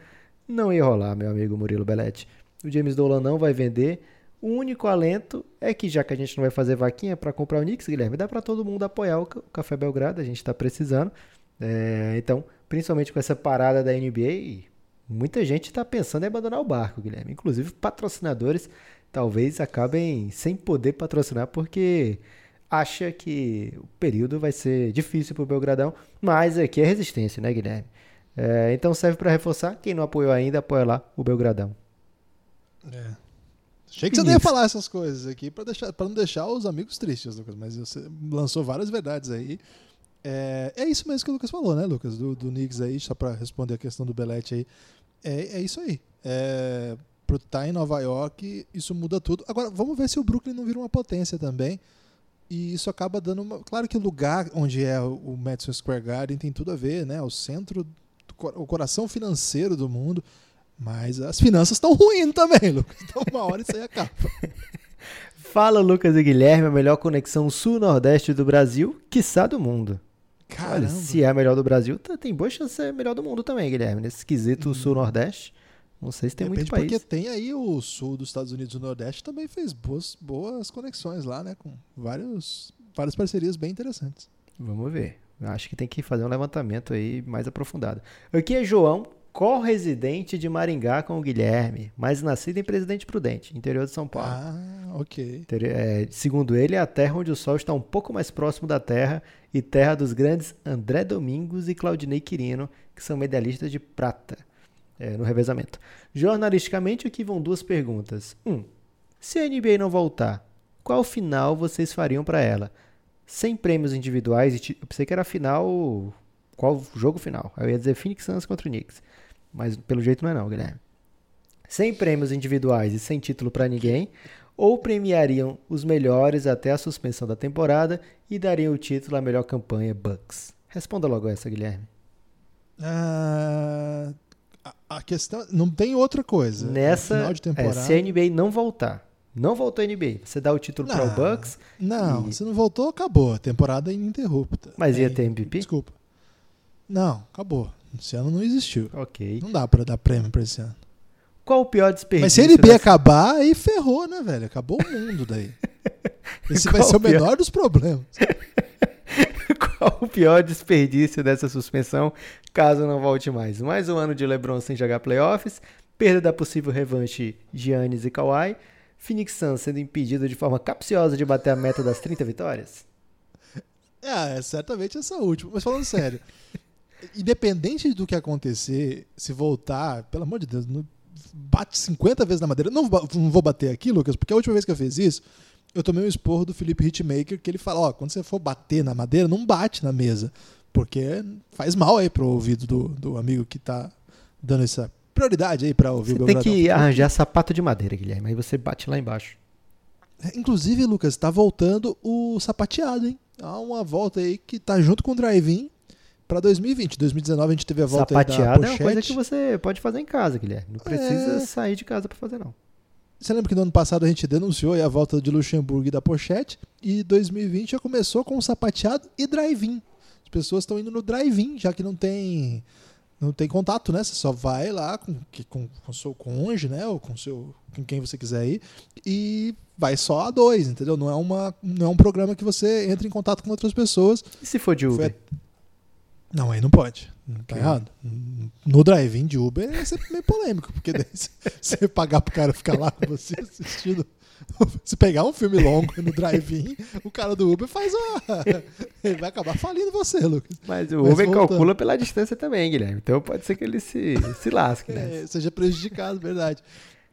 não ia rolar, meu amigo Murilo Belletti. O James Dolan não vai vender. O único alento é que, já que a gente não vai fazer vaquinha para comprar o Knicks, Guilherme, dá para todo mundo apoiar o Café Belgrado, a gente está precisando. É, então, principalmente com essa parada da NBA, muita gente está pensando em abandonar o barco, Guilherme. Inclusive, patrocinadores talvez acabem sem poder patrocinar porque acha que o período vai ser difícil para o Belgradão, mas aqui é resistência, né, Guilherme? É, então serve para reforçar. Quem não apoiou ainda, apoia lá o Belgradão. É. Achei que você não ia falar essas coisas aqui pra não deixar os amigos tristes, Lucas. Mas você lançou várias verdades aí. É, é isso mesmo que o Lucas falou, né, Lucas? Do, do Knicks aí, só pra responder a questão do Belete aí. É, é isso aí. É, pro estar em Nova York, isso muda tudo. Agora, vamos ver se o Brooklyn não vira uma potência também. E isso acaba dando uma. Claro que o lugar onde é o Madison Square Garden tem tudo a ver, né? O centro, o coração financeiro do mundo. Mas as finanças estão ruindo também, Lucas. Então uma hora isso aí acaba. (laughs) Fala Lucas e Guilherme, a melhor conexão sul-nordeste do Brasil, quiçá do mundo. Olha, Caramba. se é a melhor do Brasil, tá- tem boa chance de ser a melhor do mundo também, Guilherme. Nesse quesito sul-nordeste, não sei se tem muito Depende país. porque tem aí o sul dos Estados Unidos e o Nordeste também fez boas, boas conexões lá, né? Com vários, várias parcerias bem interessantes. Vamos ver. Acho que tem que fazer um levantamento aí mais aprofundado. Aqui é João, co-residente de Maringá com o Guilherme, mas nascido em Presidente Prudente, interior de São Paulo. Ah, ok. É, segundo ele, é a terra onde o sol está um pouco mais próximo da Terra e terra dos grandes André Domingos e Claudinei Quirino, que são medalhistas de prata é, no revezamento. Jornalisticamente, aqui vão duas perguntas. Um, se a NBA não voltar, qual final vocês fariam para ela? Sem prêmios individuais, e eu pensei que era final. Qual jogo final? Eu ia dizer Phoenix Suns contra o Knicks. Mas pelo jeito não é não, Guilherme. Sem prêmios individuais e sem título para ninguém, ou premiariam os melhores até a suspensão da temporada e dariam o título à melhor campanha Bucks? Responda logo essa, Guilherme. Ah, a, a questão. Não tem outra coisa. Nessa, É final de é, temporada. se a NBA não voltar, não voltou a NBA, você dá o título para o. Bucks, Não, E- se não voltou, acabou. A temporada é ininterrupta. mas ia É, ter MVP? Desculpa. Não, acabou. Esse ano não existiu. Ok. Não dá pra dar prêmio pra esse ano. Qual o pior desperdício? Mas se a dessa- acabar, aí ferrou, né, velho? Acabou o mundo daí. (laughs) Esse vai ser o menor dos problemas. (laughs) Qual o pior desperdício dessa suspensão, caso não volte mais? Mais um ano de LeBron sem jogar playoffs, perda da possível revanche de Giannis e Kawhi, Phoenix Suns sendo impedido de forma capciosa de bater a meta das 30 vitórias? É, (laughs) é certamente essa última. Mas falando sério, independente do que acontecer, se voltar, pelo amor de Deus, não- bate 50 vezes na madeira. Não, vou- não vou bater aqui, Lucas, porque a última vez que eu fiz isso, eu tomei um esporro do Felipe Hitmaker, que ele fala, ó, quando você for bater na madeira, não bate na mesa, porque faz mal aí pro ouvido do, do amigo que tá dando essa prioridade aí pra ouvir Você o tem que arranjar sapato de madeira, Guilherme, aí você bate lá embaixo. Inclusive, Lucas, tá voltando o sapateado, hein? Há uma volta aí que tá junto com o drive-in pra 2020. 2019 a gente teve a volta aí da Sapateada é uma coisa pochete. que você pode fazer em casa, Guilherme. Não precisa É. sair de casa pra fazer, não. Você lembra que no ano passado a gente denunciou a volta de Luxemburgo e da pochete? E 2020 já começou com o sapateado e drive-in. As pessoas estão indo no drive-in, já que não tem não tem contato, né? Você só vai lá com com com o seu cônjuge, né? Ou com seu com quem você quiser ir e vai só a dois, entendeu? Não é uma não é um programa que você entra em contato com outras pessoas. E se for de Foi Uber? Não, aí não pode. Tá errado. No drive-in de Uber é sempre meio polêmico, porque daí (laughs) você pagar pro cara ficar lá com você assistindo. Se pegar um filme longo no drive-in, o cara do Uber faz uma. (laughs) Ele vai acabar falindo você, Lucas. Mas o Mas Uber voltando. calcula pela distância também, Guilherme. Então pode ser que ele se, se lasque, né? É, seja prejudicado, verdade.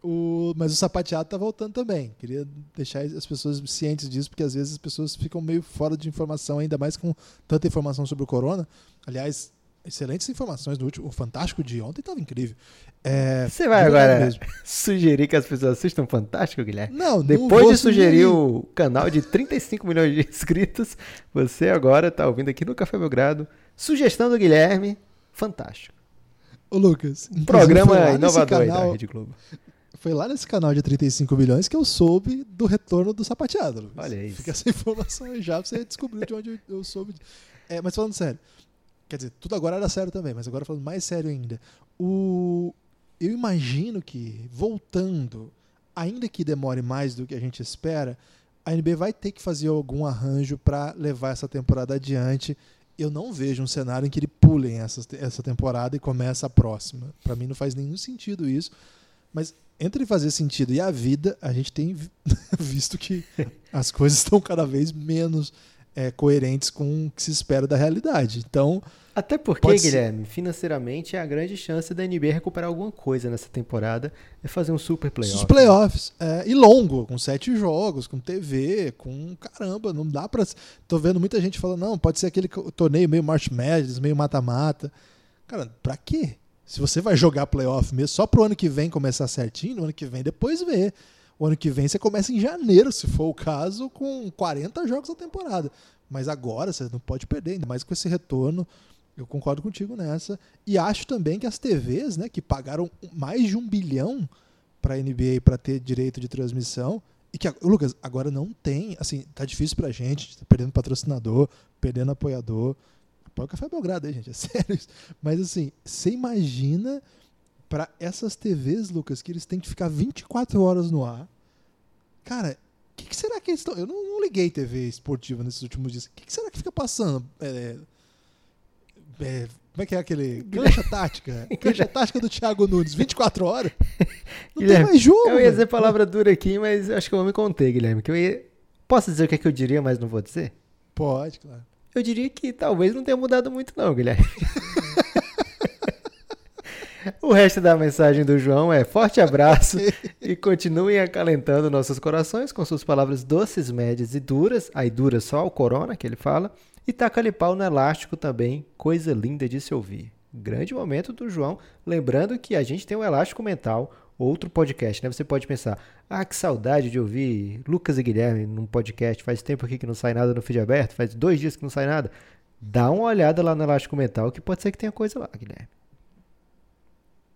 O, mas o sapateado tá voltando também. Queria deixar as pessoas cientes disso, porque às vezes as pessoas ficam meio fora de informação, ainda mais com tanta informação sobre o corona. Aliás, excelentes informações no último. O Fantástico de ontem estava incrível. É, Você vai verdade agora sugerir que as pessoas assistam Fantástico, Guilherme? Não, não Depois vou de sugerir o canal de 35 milhões de inscritos, você agora tá ouvindo aqui no Café Belgrado. Sugestão do Guilherme, fantástico. Ô, Lucas, Programa inovador aí da canal- Rede Globo. Foi lá nesse canal de 35 milhões que eu soube do retorno do sapateado. Lucas. Olha isso. Fica essa (laughs) informação aí já, você descobriu de onde eu, eu soube. É, mas falando sério, quer dizer, tudo agora era sério também, mas agora falando mais sério ainda. O, eu imagino que, voltando, ainda que demore mais do que a gente espera, a NBA vai ter que fazer algum arranjo para levar essa temporada adiante. Eu não vejo um cenário em que ele pulem essa, essa temporada e começa a próxima. Para mim não faz nenhum sentido isso. Mas entre fazer sentido e a vida, a gente tem vi- (laughs) visto que as coisas estão cada vez menos é, coerentes com o que se espera da realidade. Então, Até porque, ser. Guilherme, financeiramente é a grande chance da NBA recuperar alguma coisa nessa temporada é fazer um super playoff. os playoffs. é, e longo, com sete jogos, com TV, com caramba, não dá pra. Tô vendo muita gente falando, não, pode ser aquele torneio meio March Madness, meio mata-mata. Cara, pra quê? Se você vai jogar playoff mesmo, só pro ano que vem começar certinho, no ano que vem depois vê. O ano que vem você começa em janeiro, se for o caso, com 40 jogos na temporada. Mas agora você não pode perder, ainda mais com esse retorno. Eu concordo contigo nessa. E acho também que as TVs, né, que pagaram mais de um bilhão para a NBA para ter direito de transmissão, e que, Lucas, agora não tem. Assim, tá difícil pra gente, tá perdendo patrocinador, perdendo apoiador. Apoia o Café Belgrado aí, gente, é (laughs) sério isso. Mas assim, você imagina para essas TVs, Lucas, que eles têm que ficar 24 horas no ar. Cara, o que, que será que eles estão. Eu não, não liguei TV esportiva nesses últimos dias. O que, que será que fica passando? É, é, como é que é aquele. Cancha tática. (laughs) Cancha tática do Thiago Nunes, 24 horas. Não tem Guilherme, mais jogo. Eu ia velho. dizer palavra dura aqui, mas acho que eu vou me conter, Guilherme. Que eu ia... Posso dizer o que, é que eu diria, mas não vou dizer? Pode, claro. Eu diria que talvez não tenha mudado muito, não, Guilherme. (laughs) o resto da mensagem do João é forte abraço e continuem acalentando nossos corações com suas palavras doces, médias e duras. Aí dura só o corona que ele fala. E taca-lhe pau no elástico também, coisa linda de se ouvir. Grande momento do João. Lembrando que a gente tem o Elástico Mental, outro podcast, né? Você pode pensar, ah, que saudade de ouvir Lucas e Guilherme num podcast. Faz tempo aqui que não sai nada no feed aberto, faz dois dias que não sai nada. dá uma olhada lá no Elástico Mental que pode ser que tenha coisa lá, Guilherme.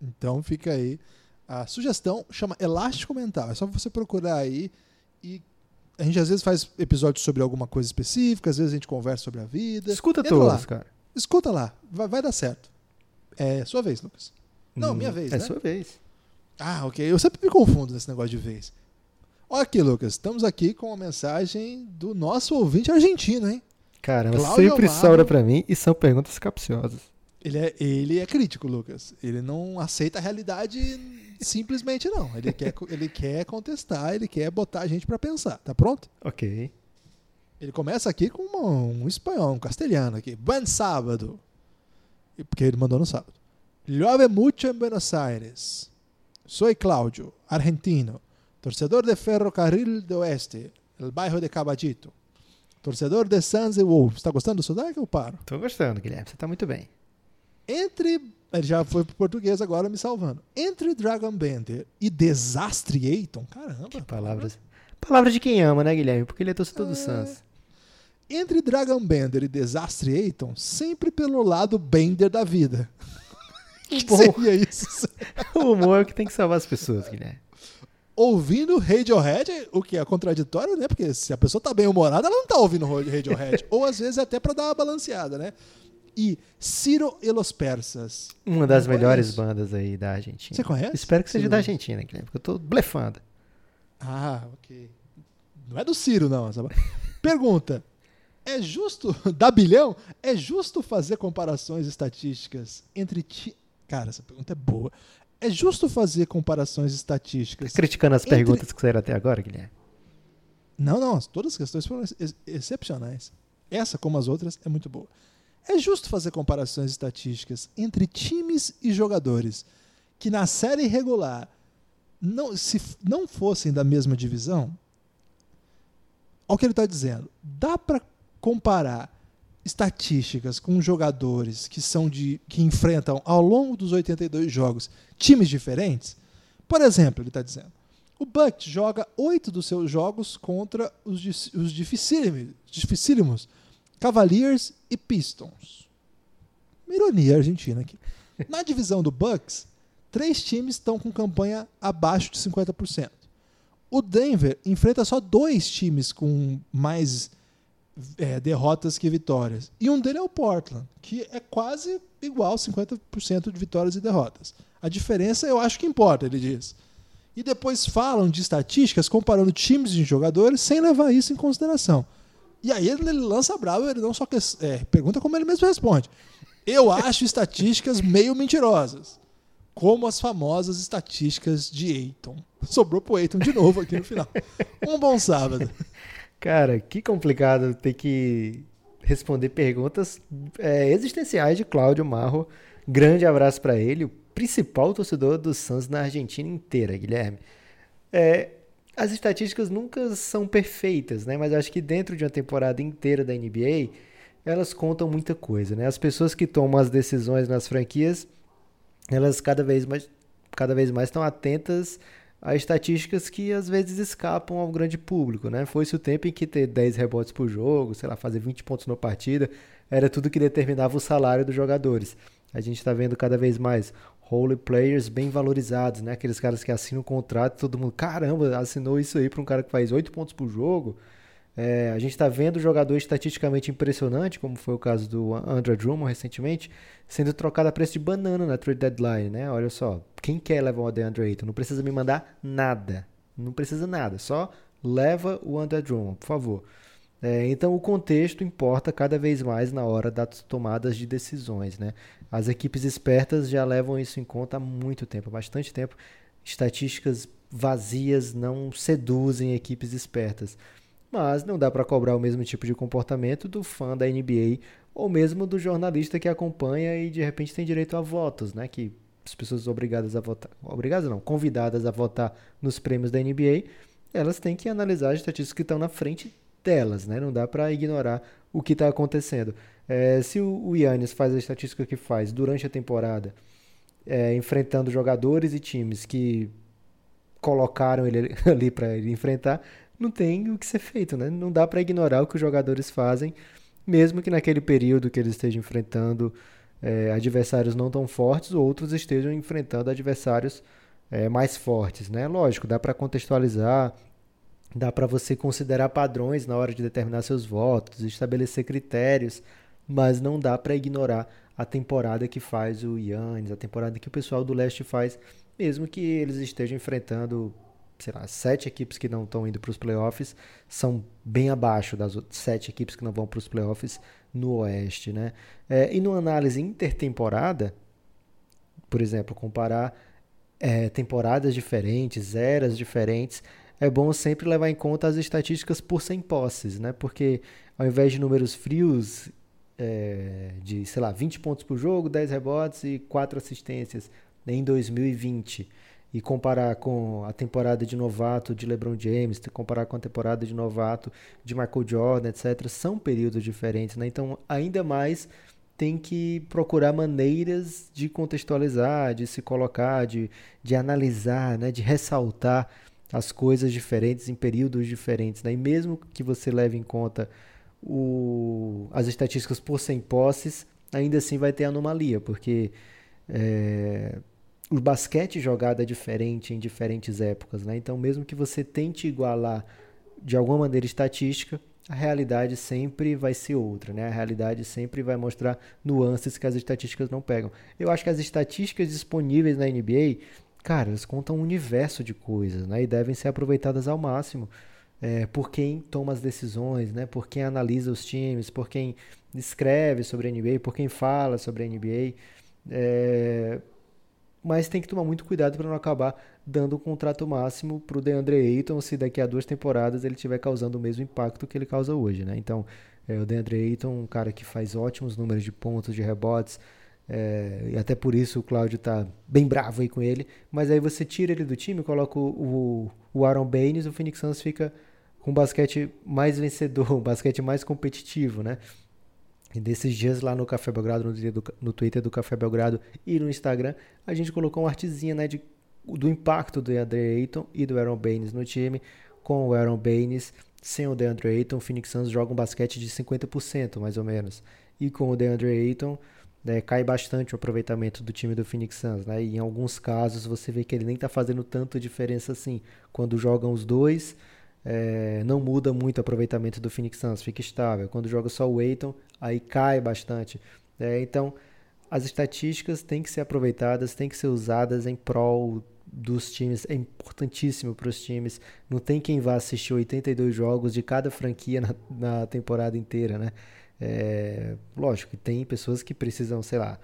Então fica aí a sugestão, chama Elástico Mental. É só você procurar aí e a gente às vezes faz episódios sobre alguma coisa específica, às vezes a gente conversa sobre a vida. Escuta Entra todos, lá. cara. Escuta lá, vai, vai dar certo. É sua vez, Lucas. Não, minha vez, É né? sua vez. Ah, ok. Eu sempre me confundo nesse negócio de vez. Olha aqui, Lucas. Estamos aqui com uma mensagem do nosso ouvinte argentino, hein? Caramba, Cláudio sempre Amaro. sobra pra mim e são perguntas capciosas. Ele é, ele é crítico, Lucas. Ele não aceita a realidade simplesmente, não. Ele quer, ele quer contestar, ele quer botar a gente pra pensar. Tá pronto? Ok. Ele começa aqui com uma- um espanhol, um castelhano aqui. Buen sábado. E- Porque ele mandou no sábado. Llueve mucho en Buenos Aires. Soy Claudio, argentino, torcedor de Ferrocarril de Oeste, el bairro de Caballito. Torcedor de Suns e Wolves. Tá gostando do sotaque ou paro? Tô gostando, Guilherme. Você tá muito bem. Entre. Ele já foi pro português agora me salvando. Entre Dragon Bender e Desastre Eiton. Caramba. Que palavras. Palavra de quem ama, né, Guilherme? Porque ele é torcedor do É. Suns. Entre Dragon Bender e Desastre Eiton, sempre pelo lado Bender da vida. Que bom. seria isso? O humor é o que tem que salvar as pessoas, Guilherme. ouvindo Radiohead, o que é contraditório, né? Porque se a pessoa tá bem humorada, ela não tá ouvindo Radiohead. (laughs) Ou às vezes até pra dar uma balanceada, né? E Ciro e los Persas. Uma das melhores conheço. bandas aí da Argentina. Você conhece? Espero que seja Ciro? da Argentina, Guilherme, porque eu tô blefando. Ah, ok. Não é do Ciro, não. (laughs) Pergunta. É justo, (laughs) da bilhão, é justo fazer comparações estatísticas entre ti... Cara, essa pergunta é boa. É justo fazer comparações estatísticas Criticando as Entre- perguntas que saíram até agora, Guilherme. Não, não, todas as questões foram ex- excepcionais. Essa, como as outras, é muito boa. É justo fazer comparações estatísticas entre times e jogadores que na série regular, não, se não fossem da mesma divisão? Olha o que ele está dizendo. Dá para comparar estatísticas com jogadores que são de que enfrentam ao longo dos 82 jogos times diferentes? Por exemplo, ele está dizendo. O Bucks joga oito dos seus jogos contra os, os dificílimos, Cavaliers e Pistons. Ironia argentina aqui. Na divisão do Bucks, três times estão com campanha abaixo de 50%. O Denver enfrenta só dois times com mais é, derrotas que vitórias. E um dele é o Portland, que é quase igual 50% de vitórias e derrotas. A diferença eu acho que importa, ele diz. E depois falam de estatísticas comparando times de jogadores sem levar isso em consideração. E aí ele, ele lança bravo, ele não só que, é, pergunta como ele mesmo responde. Eu acho estatísticas meio mentirosas. Como as famosas estatísticas de Eiton. Sobrou pro Eiton de novo aqui no final. Um bom sábado. Cara, que complicado ter que responder perguntas é, existenciais de Cláudio Marro. Grande abraço pra ele, o principal torcedor do Suns na Argentina inteira, Guilherme. É, as estatísticas nunca são perfeitas, né? Mas acho que dentro de uma temporada inteira da NBA, elas contam muita coisa, né? As pessoas que tomam as decisões nas franquias, elas cada vez mais, cada vez mais estão atentas a estatísticas que às vezes escapam ao grande público, né? Foi-se o tempo em que ter 10 rebotes por jogo, sei lá, fazer 20 pontos na partida, era tudo que determinava o salário dos jogadores. A gente está vendo cada vez mais role players bem valorizados, né? Aqueles caras que assinam um contrato, todo mundo, caramba, assinou isso aí para um cara que faz 8 pontos por jogo. É, a gente está vendo jogador estatisticamente impressionante, como foi o caso do Andrew Drummond recentemente, sendo trocado a preço de banana na trade deadline, né? Olha só, quem quer levar o DeAndre Ayton? Não precisa me mandar nada, não precisa nada, só leva o Andrew Drummond, por favor. É, então o contexto importa cada vez mais na hora das tomadas de decisões, né? As equipes espertas já levam isso em conta há muito tempo, há bastante tempo. Estatísticas vazias não seduzem equipes espertas mas não dá para cobrar o mesmo tipo de comportamento do fã da NBA ou mesmo do jornalista que acompanha e de repente tem direito a votos, né? Que as pessoas obrigadas a votar, obrigadas não, convidadas a votar nos prêmios da NBA, elas têm que analisar as estatísticas que estão na frente delas, né? Não dá para ignorar o que está acontecendo. É, se o, Yannis faz a estatística que faz durante a temporada, é, enfrentando jogadores e times que colocaram ele ali (laughs) para ele enfrentar, não tem o que ser feito, né? Não dá para ignorar o que os jogadores fazem mesmo que naquele período que eles estejam enfrentando é, adversários não tão fortes, outros estejam enfrentando adversários é, mais fortes, né? Lógico, dá para contextualizar, dá para você considerar padrões na hora de determinar seus votos, estabelecer critérios, mas não dá para ignorar a temporada que faz o Yannis, a temporada que o pessoal do leste faz, mesmo que eles estejam enfrentando, sei lá, sete equipes que não estão indo para os playoffs, são bem abaixo das sete equipes que não vão para os playoffs no oeste, né? É, e numa análise intertemporada, por exemplo, comparar é, temporadas diferentes, eras diferentes, é bom sempre levar em conta as estatísticas por 100 posses, né? Porque ao invés de números frios é, de, sei lá, 20 pontos por jogo, 10 rebotes e 4 assistências em 2020 e comparar com a temporada de novato de LeBron James, comparar com a temporada de novato de Michael Jordan, etc., são períodos diferentes, né? Então, ainda mais tem que procurar maneiras de contextualizar, de se colocar, de, de analisar, né? de ressaltar as coisas diferentes em períodos diferentes. Né? E mesmo que você leve em conta o, as estatísticas por 100 posses, ainda assim vai ter anomalia, porque é, o basquete jogado é diferente em diferentes épocas. Né? Então, mesmo que você tente igualar de alguma maneira estatística, a realidade sempre vai ser outra, né? A realidade sempre vai mostrar nuances que as estatísticas não pegam. Eu acho que as estatísticas disponíveis na NBA, cara, elas contam um universo de coisas, né? E devem ser aproveitadas ao máximo é, por quem toma as decisões, né? Por quem analisa os times, por quem escreve sobre a NBA, por quem fala sobre a NBA. É, mas tem que tomar muito cuidado para não acabar dando um contrato máximo para o DeAndre Ayton se daqui a duas temporadas ele estiver causando o mesmo impacto que ele causa hoje, né? Então, é, o DeAndre Ayton, um cara que faz ótimos números de pontos, de rebotes, é, e até por isso o Cláudio tá bem bravo aí com ele, mas aí você tira ele do time, coloca o, o, Aaron Baines, o Phoenix Suns fica com um basquete mais vencedor, (laughs) um basquete mais competitivo, né? E desses dias lá no Café Belgrado, no, do, no Twitter do Café Belgrado e no Instagram, a gente colocou uma artezinha né, de, do impacto do DeAndre Ayton e do Aaron Baines no time. Com o Aaron Baines, sem o DeAndre Ayton, o Phoenix Suns joga um basquete de 50% mais ou menos. E com o DeAndre Ayton, né, cai bastante o aproveitamento do time do Phoenix Suns. Né? E em alguns casos você vê que ele nem está fazendo tanta diferença assim. Quando jogam os dois, é, não muda muito o aproveitamento do Phoenix Suns, fica estável. Quando joga só o Aiton, aí cai bastante. É, então, as estatísticas têm que ser aproveitadas, têm que ser usadas em prol dos times, é importantíssimo para os times. Não tem quem vá assistir 82 jogos de cada franquia na, na temporada inteira, né? É, lógico que tem pessoas que precisam, sei lá,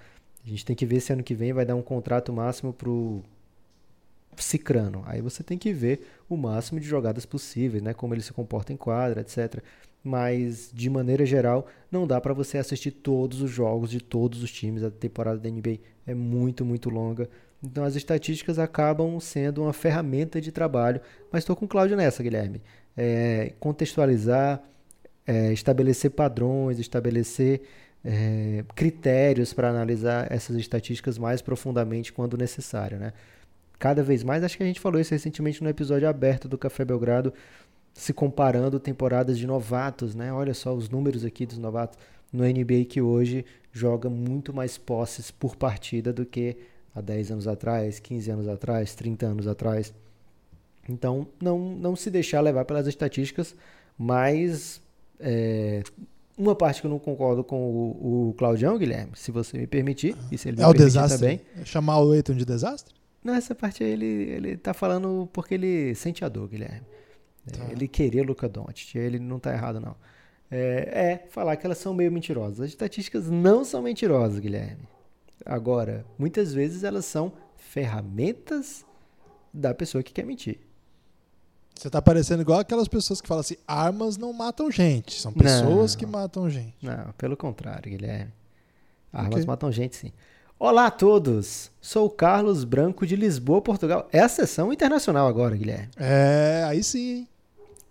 a gente tem que ver se ano que vem vai dar um contrato máximo pro Cicrano. Aí você tem que ver o máximo de jogadas possíveis, né? Como ele se comporta em quadra, etc. Mas, de maneira geral, não dá para você assistir todos os jogos de todos os times. A temporada da NBA é muito, muito longa. Então, as estatísticas acabam sendo uma ferramenta de trabalho. Mas estou com o Cláudio nessa, Guilherme. É, contextualizar, é, estabelecer padrões, estabelecer é, critérios para analisar essas estatísticas mais profundamente quando necessário, né? Cada vez mais. Acho que a gente falou isso recentemente no episódio aberto do Café Belgrado, se comparando temporadas de novatos, né? Olha só os números aqui dos novatos no NBA que hoje joga muito mais posses por partida do que há 10 anos atrás, 15 anos atrás, 30 anos atrás. Então, não, não se deixar levar pelas estatísticas, mas é, uma parte que eu não concordo com o, o Claudião, Guilherme, se você me permitir, e se ele me é o permitir desastre. também. É chamar o Leighton de desastre? Nessa parte aí ele, ele tá falando porque ele sente a dor, Guilherme. É, tá. Ele queria Luca Doncic, ele não tá errado não. É, é, falar que elas são meio mentirosas. As estatísticas não são mentirosas, Guilherme. Agora, muitas vezes elas são ferramentas da pessoa que quer mentir. Você tá parecendo igual aquelas pessoas que falam assim: armas não matam gente, são pessoas não, que matam gente. Não, pelo contrário, Guilherme. Armas okay. matam gente, sim. Olá a todos, sou o Carlos Branco de Lisboa, Portugal. É a sessão internacional agora, Guilherme. É, aí sim.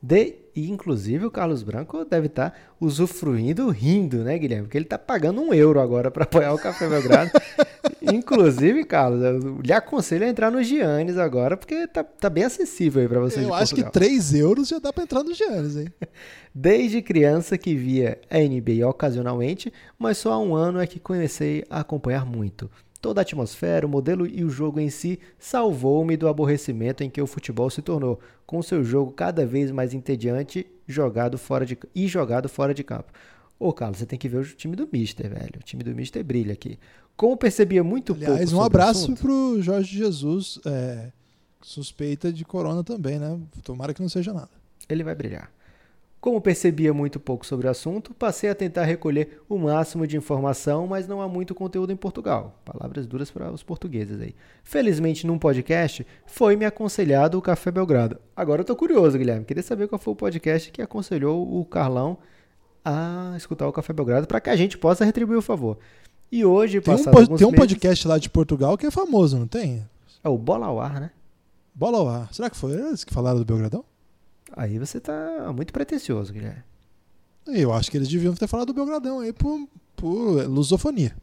De... E, inclusive, o Carlos Branco deve estar tá usufruindo, rindo, né, Guilherme? Porque ele está pagando um euro agora para apoiar o Café Belgrado. (laughs) inclusive, Carlos, eu lhe aconselho a entrar no Giannis agora, porque tá, tá bem acessível aí para você. Eu acho Portugal. que 3 euros já dá para entrar no Giannis, hein? (laughs) Desde criança que via a NBA ocasionalmente, mas só há um ano é que comecei a acompanhar muito. Toda a atmosfera, o modelo e o jogo em si salvou-me do aborrecimento em que o futebol se tornou, com seu jogo cada vez mais entediante jogado fora de, e jogado fora de campo. Ô, Carlos, você tem que ver o time do Mister, velho. O time do Mister brilha aqui. Como percebia muito Aliás, pouco. um abraço pro Jorge Jesus, é, suspeita de corona também, né? Tomara que não seja nada. Ele vai brilhar. Como percebia muito pouco sobre o assunto, passei a tentar recolher o máximo de informação, mas não há muito conteúdo em Portugal. Palavras duras para os portugueses aí. Felizmente, num podcast, foi-me aconselhado o Café Belgrado. Agora eu tô curioso, Guilherme. Queria saber qual foi o podcast que aconselhou o Carlão a escutar o Café Belgrado para que a gente possa retribuir o favor. E hoje, tem um, tem um podcast lá de Portugal que é famoso, não tem? É o Bola ao Ar, né? Bola ao Ar. Será que foi eles que falaram do Belgradão? Aí você tá muito pretencioso, Guilherme. Eu acho que eles deviam ter falado do Belgradão aí por, por lusofonia.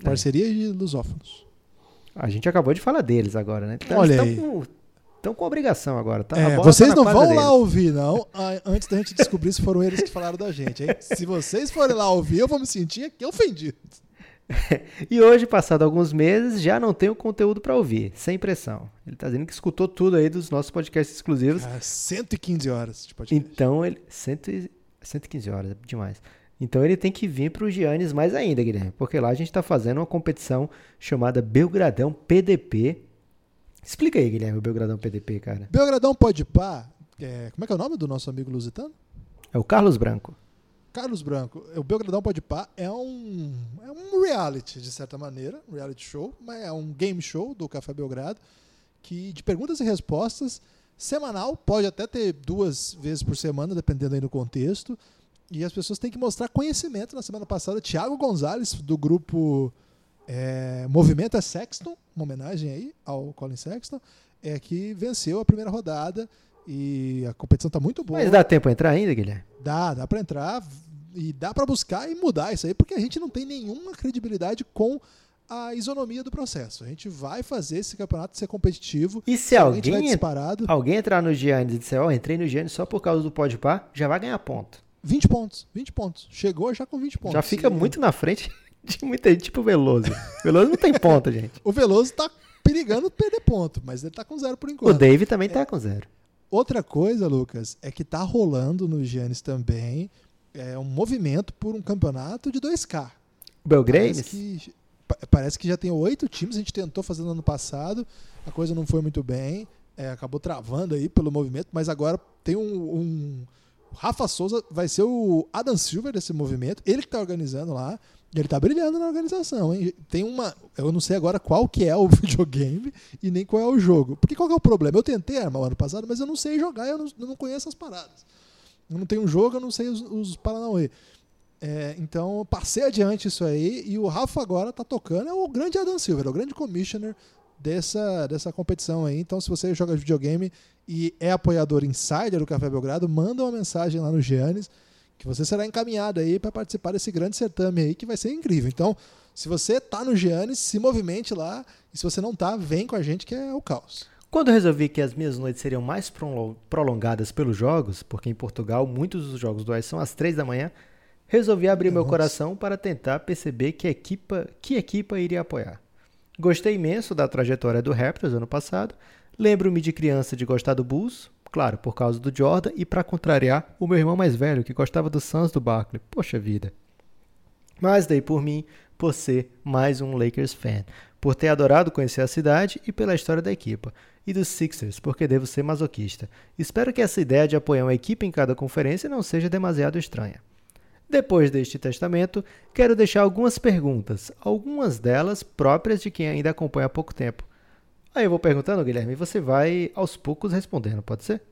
É. Parceria de lusófonos. A gente acabou de falar deles agora, né? Então, Olha aí. Com, estão com obrigação agora. Tá, é, vocês tá não vão deles. lá ouvir, não, antes da gente descobrir se foram eles que falaram da gente, hein? Se vocês forem lá ouvir, eu vou me sentir aqui ofendido. (laughs) e hoje, passado alguns meses, já não tenho conteúdo para ouvir, sem pressão. Ele está dizendo que escutou tudo aí dos nossos podcasts exclusivos. Cara, 115 horas de podcast. Então, ele. 100, 115 horas, é demais. Então ele tem que vir para o Giannis mais ainda, Guilherme, porque lá a gente está fazendo uma competição chamada Belgradão PDP. Explica aí, Guilherme, o Belgradão PDP, cara. Belgradão pode pá. É, como é que é o nome do nosso amigo lusitano? É o Carlos Branco. Carlos Branco, o Belgradão Pode Pá é um, é um reality, de certa maneira, um reality show, mas é um game show do Café Belgrado, que de perguntas e respostas, semanal, pode até ter duas vezes por semana, dependendo aí do contexto, e as pessoas têm que mostrar conhecimento. Na semana passada, Thiago Gonzalez, do grupo é, Movimento é Sexton, uma homenagem aí ao Colin Sexton, é que venceu a primeira rodada e a competição está muito boa. Mas dá tempo para entrar ainda, Guilherme? Dá, dá para entrar e dá para buscar e mudar isso aí, porque a gente não tem nenhuma credibilidade com a isonomia do processo. A gente vai fazer esse campeonato ser competitivo. E se, alguém, disparado, alguém entrar no Giannis e disser, ó, oh, entrei no Giannis só por causa do Podpah, já vai ganhar ponto. 20 pontos, 20 pontos. Chegou já com 20 pontos. Já fica muito na frente (laughs) de muita gente, tipo o Veloso. Veloso não tem ponto, gente. (laughs) o Veloso tá perigando perder ponto, mas ele tá com zero por enquanto. O Dave também tá é. com zero. Outra coisa, Lucas, é que tá rolando no Giannis também é, um movimento por um campeonato de 2K. Belgraves? Parece que, parece que já tem oito times, a gente tentou fazer no ano passado, a coisa não foi muito bem, é, acabou travando aí pelo movimento, mas agora tem um, um Rafa Souza vai ser o Adam Silver desse movimento, ele que está organizando lá. Ele tá brilhando na organização, hein? Tem uma. Eu não sei agora qual que é o (laughs) videogame e nem qual é o jogo. Porque qual que é o problema? Eu tentei armar o ano passado, mas eu não sei jogar, eu não, eu não conheço as paradas. Eu não tenho um jogo, eu não sei os, os Paranauê. É, então, passei adiante isso aí e o Rafa agora tá tocando. É o grande Adam Silver, é o grande commissioner dessa, dessa competição aí. Então, se você joga videogame e é apoiador insider do Café Belgrado, manda uma mensagem lá no Giannis que você será encaminhado aí para participar desse grande certame aí que vai ser incrível. Então, se você tá no Giannis, se movimente lá, e se você não tá, vem com a gente que é o caos. Quando eu resolvi que as minhas noites seriam mais prolongadas pelos jogos, porque em Portugal muitos dos jogos do AIS são às três da manhã, resolvi abrir Nossa. meu coração para tentar perceber que equipa, que equipa iria apoiar. Gostei imenso da trajetória do Raptors ano passado, lembro-me de criança de gostar do Bulls, Claro, por causa do Jordan e para contrariar o meu irmão mais velho que gostava do Suns do Barkley. Poxa vida. Mas dei por mim por ser mais um Lakers fan, por ter adorado conhecer a cidade e pela história da equipa, e dos Sixers, porque devo ser masoquista. Espero que essa ideia de apoiar uma equipe em cada conferência não seja demasiado estranha. Depois deste testamento, quero deixar algumas perguntas, algumas delas próprias de quem ainda acompanha há pouco tempo. Aí eu vou perguntando, Guilherme, e você vai aos poucos respondendo, pode ser?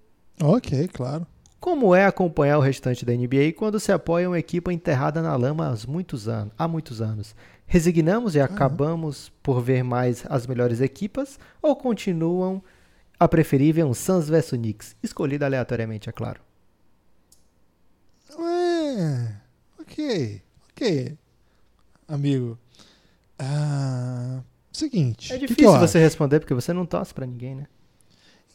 Ok, claro. Como é acompanhar o restante da NBA quando se apoia uma equipe enterrada na lama há muitos anos? Há muitos anos? Resignamos e acabamos por ver mais as melhores equipas ou continuam a preferível um Suns vs Knicks, escolhida aleatoriamente, é claro? É, ok, ok, amigo. Ah, seguinte. É que que difícil eu você acho? responder porque você não torce pra ninguém, né?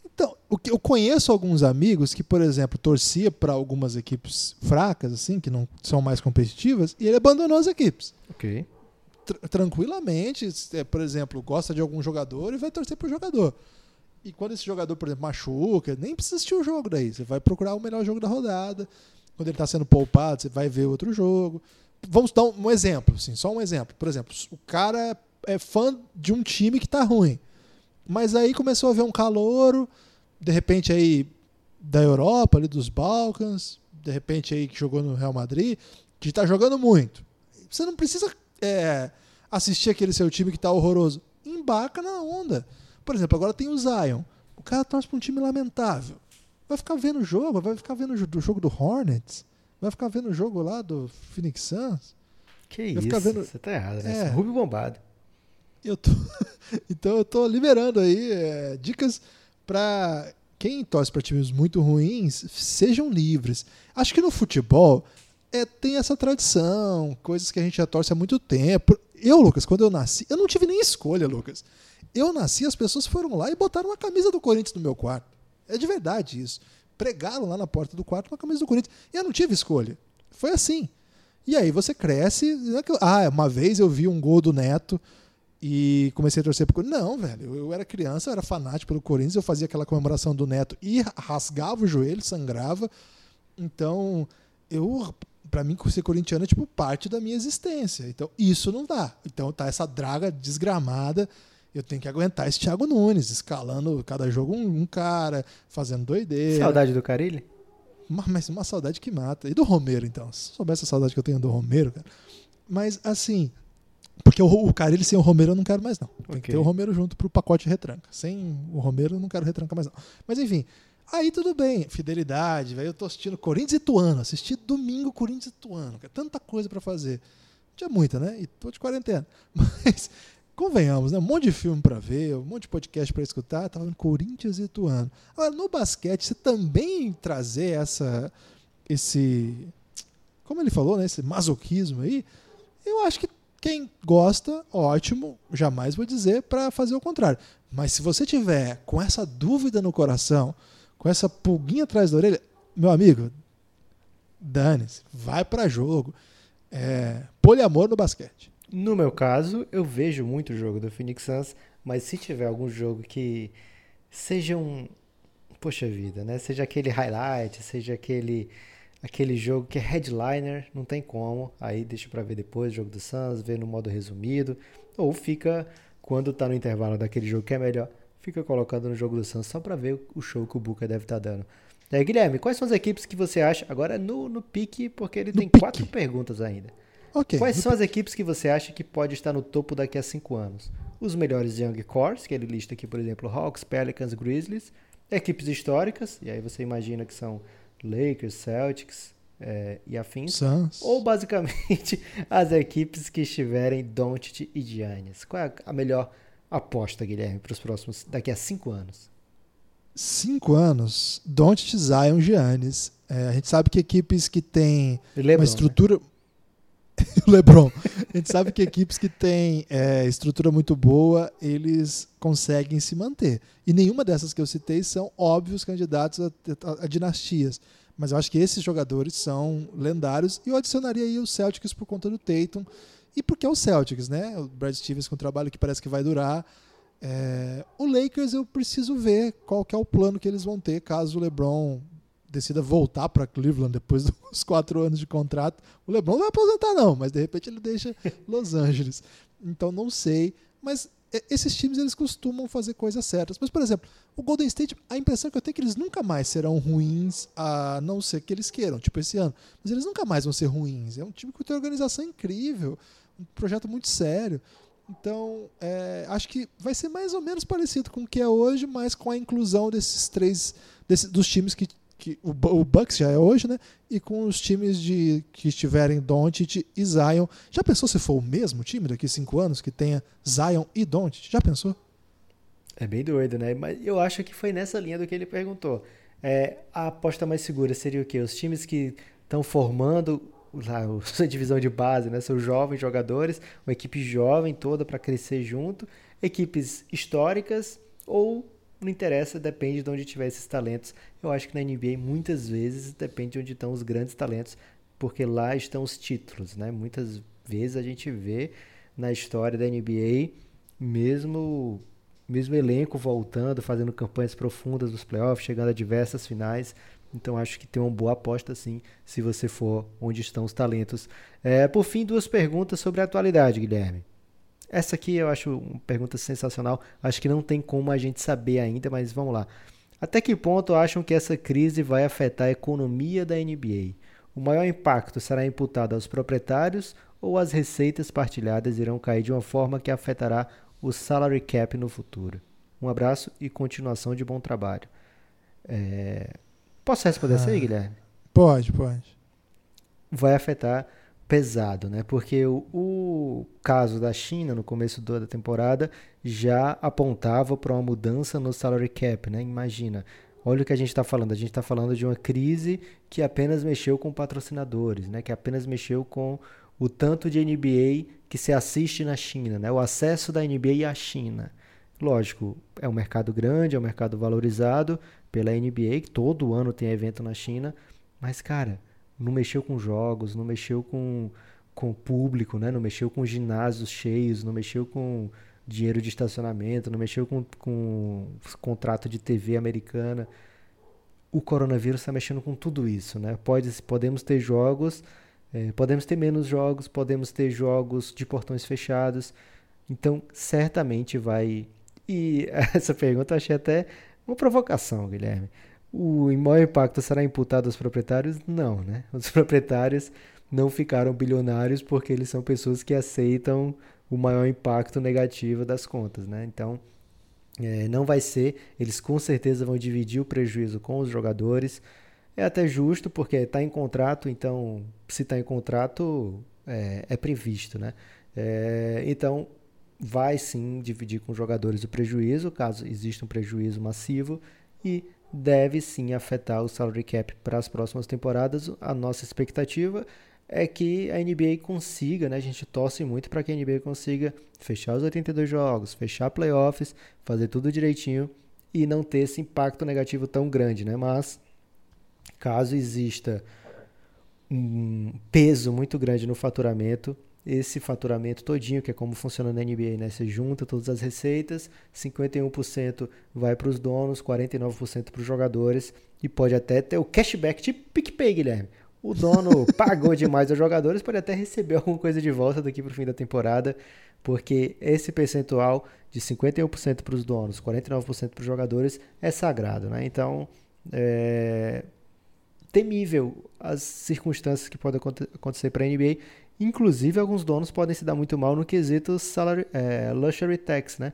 Então, o que eu conheço alguns amigos que, por exemplo, torcia para algumas equipes fracas, assim, que não são mais competitivas, e ele abandonou as equipes. Ok. Tr- tranquilamente, é, por exemplo, gosta de algum jogador e vai torcer pro jogador. E quando esse jogador, por exemplo, machuca, nem precisa assistir o jogo daí. Você vai procurar o melhor jogo da rodada. Quando ele está sendo poupado, você vai ver outro jogo. Vamos dar um, um exemplo, assim, só um exemplo. Por exemplo, o cara é fã de um time que tá ruim. Mas aí começou a ver um calouro, de repente aí da Europa, ali dos Balcãs, de repente aí que jogou no Real Madrid, que tá jogando muito. Você não precisa é, assistir aquele seu time que tá horroroso. Embarca na onda. Por exemplo, agora tem o Zion. O cara torce pra um time lamentável. Vai ficar vendo o jogo, vai ficar vendo o jogo do Hornets, vai ficar vendo o jogo lá do Phoenix Suns. Que Vai isso, ficar vendo- você tá errado, né? É. Rubio bombado. Eu tô... (laughs) então eu tô liberando aí é, dicas para quem torce para times muito ruins, sejam livres. Acho que no futebol é, tem essa tradição, coisas que a gente já torce há muito tempo. Eu, Lucas, quando eu nasci, eu não tive nem escolha, Lucas. Eu nasci, as pessoas foram lá e botaram uma camisa do Corinthians no meu quarto. É de verdade isso. Pregaram lá na porta do quarto uma camisa do Corinthians. E eu não tive escolha. Foi assim. E aí você cresce. é Ah, uma vez eu vi um gol do Neto e comecei a torcer pro Corinthians. Não, velho. Eu, era criança, eu era fanático pelo Corinthians, eu fazia aquela comemoração do Neto e rasgava o joelho, sangrava. Então, eu. Pra mim, ser corintiano é tipo parte da minha existência. Então, isso não dá. Então, tá essa draga desgramada. Eu tenho que aguentar esse Thiago Nunes, escalando cada jogo um, um cara, fazendo doideira. Saudade do Carilli? Mas uma saudade que mata. E do Romero, então. Se soubesse a saudade que eu tenho do Romero, cara. Mas, assim. Porque o, o Carilli sem o Romero eu não quero mais, não. Tem que Ok. ter o Romero junto pro pacote retranca. Sem o Romero eu não quero retranca mais, não. Mas, enfim. Aí tudo bem. Fidelidade, velho. Eu tô assistindo Corinthians e Tuano. Assisti domingo Corinthians e Tuano. Cara. Tanta coisa pra fazer. Tinha muita, né? E tô de quarentena. (laughs) Mas. Convenhamos, né? Um monte de filme pra ver, um monte de podcast pra escutar, tava vendo Corinthians e Tuano. Agora, no basquete, você também trazer essa esse como ele falou, né, esse masoquismo aí, eu acho que quem gosta, ótimo, jamais vou dizer para fazer o contrário. Mas se você tiver com essa dúvida no coração, com essa pulguinha atrás da orelha, meu amigo, dane-se, vai para jogo. É, poliamor no basquete. No meu caso, eu vejo muito jogo do Phoenix Suns, mas se tiver algum jogo que seja um. Poxa vida, né? Seja aquele highlight, seja aquele aquele jogo que é headliner, não tem como. Aí deixa pra ver depois o jogo do Suns, ver no modo resumido. Ou fica, quando tá no intervalo daquele jogo que é melhor, fica colocando no jogo do Suns só pra ver o show que o Buca deve estar dando. É, Guilherme, quais são as equipes que você acha? Agora no, no pique, porque ele No tem pique. quatro perguntas ainda. Ok. Quais são as equipes que você acha que pode estar no topo daqui a cinco anos? Os melhores Young Cores, que ele lista aqui, por exemplo, Hawks, Pelicans, Grizzlies. Equipes históricas, e aí você imagina que são Lakers, Celtics é, e afins. Suns. Ou basicamente (laughs) as equipes que estiverem Doncic e Giannis. Qual é a melhor aposta, Guilherme, para os próximos, daqui a cinco anos? Cinco anos, Doncic, Zion, Giannis. É, a gente sabe que equipes que têm LeBron, uma né? (laughs) o LeBron. A gente sabe que equipes que têm é, estrutura muito boa, eles conseguem se manter. E nenhuma dessas que eu citei são óbvios candidatos a, a- a dinastias. Mas eu acho que esses jogadores são lendários. E eu adicionaria aí o Celtics por conta do Tatum. E porque é o Celtics, né? O Brad Stevens com um trabalho que parece que vai durar. É, o Lakers eu preciso ver qual que é o plano que eles vão ter caso o LeBron decida voltar para Cleveland depois (laughs) dos quatro anos de contrato. O LeBron não vai aposentar não, mas de repente ele deixa (laughs) Los Angeles. Então não sei, mas é, esses times eles costumam fazer coisas certas. Mas por exemplo, o Golden State, a impressão que eu tenho é que eles nunca mais serão ruins, a não ser que eles queiram, tipo esse ano. Mas eles nunca mais vão ser ruins. É um time que tem uma organização incrível, um projeto muito sério. Então, é, acho que vai ser mais ou menos parecido com o que é hoje, mas com a inclusão desses três, desse- dos times que, que o, o Bucks já é hoje, né? E com os times de que estiverem Doncic e Zion. Já pensou se for o mesmo time daqui a cinco anos que tenha Zion e Doncic? Já pensou? É bem doido, né? Mas eu acho que foi nessa linha do que ele perguntou. É, a aposta mais segura seria o quê? Os times que estão formando lá, (laughs) sua divisão de base, né? Seus jovens jogadores, uma equipe jovem toda para crescer junto, equipes históricas ou não interessa, depende de onde tiver esses talentos. Eu acho que na NBA muitas vezes depende de onde estão os grandes talentos, porque lá estão os títulos, né? Muitas vezes a gente vê na história da NBA mesmo mesmo elenco voltando, fazendo campanhas profundas nos playoffs, chegando a diversas finais. Então acho que tem uma boa aposta sim, se você for onde estão os talentos. É, por fim, duas perguntas sobre a atualidade, Guilherme. Essa aqui eu acho uma pergunta sensacional. Acho que não tem como a gente saber ainda, mas vamos lá. Até que ponto acham que essa crise vai afetar a economia da NBA? O maior impacto será imputado aos proprietários ou as receitas partilhadas irão cair de uma forma que afetará o salary cap no futuro? Um abraço e continuação de bom trabalho. É... Posso responder ah, isso aí, Guilherme? Pode, pode. Vai afetar pesado, né? Porque o, o caso da China no começo da temporada já apontava para uma mudança no salary cap, né? Imagina, olha o que a gente está falando. A gente está falando de uma crise que apenas mexeu com patrocinadores, né? Que apenas mexeu com o tanto de NBA que se assiste na China, né? O acesso da NBA à China. Lógico, é um mercado grande, é um mercado valorizado pela NBA, que todo ano tem evento na China, mas cara, não mexeu com jogos, não mexeu com, com público, né? não mexeu com ginásios cheios, não mexeu com dinheiro de estacionamento, não mexeu com, com contrato de TV americana. O coronavírus está mexendo com tudo isso. Né? Pode, podemos ter jogos, é, podemos ter menos jogos, podemos ter jogos de portões fechados. Então, certamente vai. E (laughs) essa pergunta eu achei até uma provocação, Guilherme o maior impacto será imputado aos proprietários? Não, né? (laughs) Os proprietários não ficaram bilionários porque eles são pessoas que aceitam o maior impacto negativo das contas, né? Então, é, não vai ser, eles com certeza vão dividir o prejuízo com os jogadores. É até justo porque está em contrato, então se está em contrato é, é, previsto, né? É, então vai sim dividir com os jogadores o prejuízo, caso exista um prejuízo massivo, e deve sim afetar o salary cap para as próximas temporadas. A nossa expectativa é que a NBA consiga, né? A gente torce muito para que a NBA consiga fechar os 82 jogos, fechar playoffs, fazer tudo direitinho e não ter esse impacto negativo tão grande, né? Mas caso exista um peso muito grande no faturamento, esse faturamento todinho, que é como funciona na NBA, né? Você junta todas as receitas, 51% vai para os donos, 49% para os jogadores e pode até ter o cashback tipo PicPay, Guilherme. O dono (laughs) pagou demais aos jogadores, pode até receber alguma coisa de volta daqui para o fim da temporada, porque esse percentual de 51% para os donos, 49% para os jogadores é sagrado, né? Então, é temível as circunstâncias que podem acontecer para a NBA Inclusive, alguns donos podem se dar muito mal no quesito salary, é, luxury tax, né?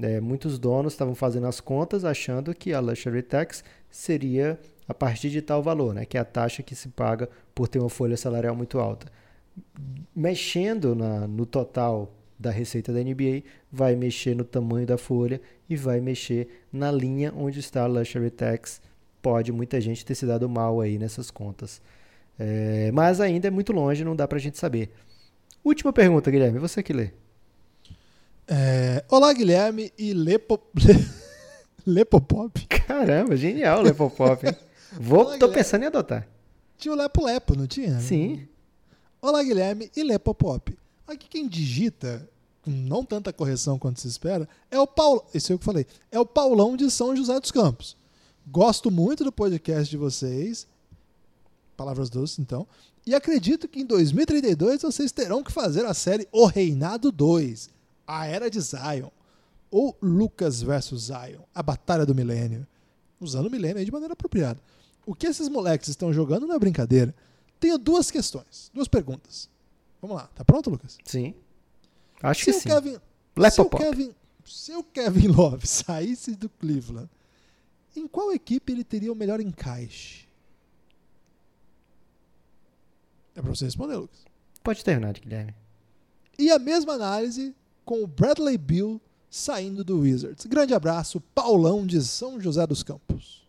É, muitos donos estavam fazendo as contas achando que a luxury tax seria a partir de tal valor, né? Que é a taxa que se paga por ter uma folha salarial muito alta. Mexendo na, no total da receita da NBA, vai mexer no tamanho da folha e vai mexer na linha onde está a luxury tax. Pode muita gente ter se dado mal aí nessas contas. É, mas ainda é muito longe, não dá pra gente saber. Última pergunta, Guilherme, você que lê. É, olá, Guilherme e Lepo... (laughs) Lepopop. Caramba, genial Lepopop, hein? (laughs) Vou, Olá, tô pensando em adotar. Tinha o Lepo Lepo, não tinha? Sim. Olá, Guilherme e Lepopop. Aqui quem digita, com não tanta correção quanto se espera, é o Paulo. Esse é o que eu falei. É o Paulão de São José dos Campos. Gosto muito do podcast de vocês Palavras Doces, então. E acredito que em 2032 vocês terão que fazer a série O Reinado 2, A Era de Zion, ou Lucas versus Zion, A Batalha do Milênio. Usando o milênio de maneira apropriada. O que esses moleques estão jogando não é brincadeira. Tenho duas questões, duas perguntas. Vamos lá, tá pronto, Lucas? Sim. Acho se que sim. Kevin, se, o Kevin, se o Kevin Love saísse do Cleveland, em qual equipe ele teria o melhor encaixe? É pra você responder, Lucas. Pode terminar, Guilherme. E a mesma análise com o Bradley Bill saindo do Wizards. Grande abraço, Paulão de São José dos Campos.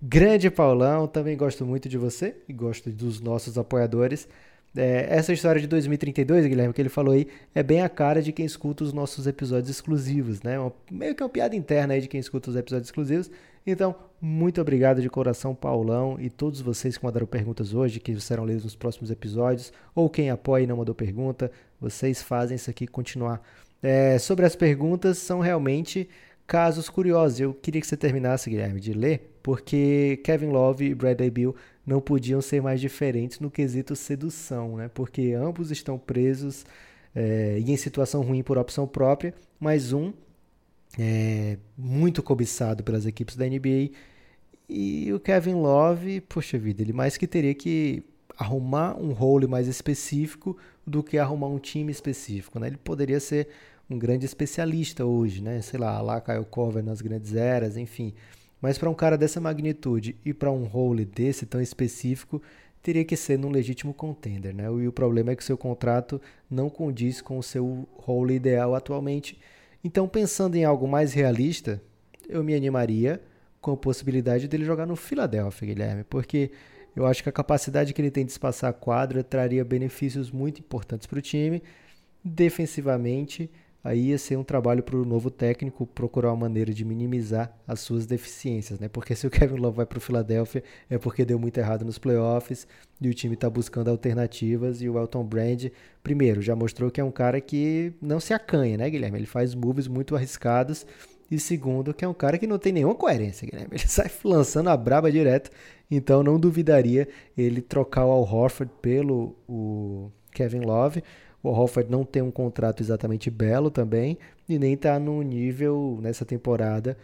Grande Paulão, também gosto muito de você e gosto dos nossos apoiadores. É, essa história de 2032, Guilherme, que ele falou aí, é bem a cara de quem escuta os nossos episódios exclusivos, né? Uma, meio que uma piada interna aí de quem escuta os episódios exclusivos. Então, muito obrigado de coração, Paulão, e todos vocês que mandaram perguntas hoje, que serão lidos nos próximos episódios, ou quem apoia e não mandou pergunta, vocês fazem isso aqui continuar. É, sobre as perguntas, são realmente casos curiosos. Eu queria que você terminasse, Guilherme, de ler, porque Kevin Love e Bradley Bill não podiam ser mais diferentes no quesito sedução, né? Porque ambos estão presos é, e em situação ruim por opção própria, mas um é muito cobiçado pelas equipes da NBA e o Kevin Love, poxa vida, ele mais que teria que arrumar um role mais específico do que arrumar um time específico, né? Ele poderia ser um grande especialista hoje, né? Sei lá, lá Kyle Cover nas grandes eras, enfim. Mas para um cara dessa magnitude e para um role desse tão específico, teria que ser num legítimo contender, né? E o problema é que o seu contrato não condiz com o seu role ideal atualmente. Então, pensando em algo mais realista, eu me animaria com a possibilidade dele jogar no Philadelphia, Guilherme, porque eu acho que a capacidade que ele tem de espaçar a quadra traria benefícios muito importantes para o time. Defensivamente, aí ia ser um trabalho para o novo técnico procurar uma maneira de minimizar as suas deficiências, né? Porque (laughs) se o Kevin Love vai para o Philadelphia é porque deu muito errado nos playoffs e o time está buscando alternativas e o Elton Brand, primeiro, já mostrou que é um cara que não se acanha, né, Guilherme? Ele faz moves muito arriscados e segundo, que é um cara que não tem nenhuma coerência, Guilherme. (laughs) Ele sai lançando a braba direto, então não duvidaria ele trocar o Al Horford pelo o Kevin Love. O Horford não tem um contrato exatamente belo também e nem está no nível nessa temporada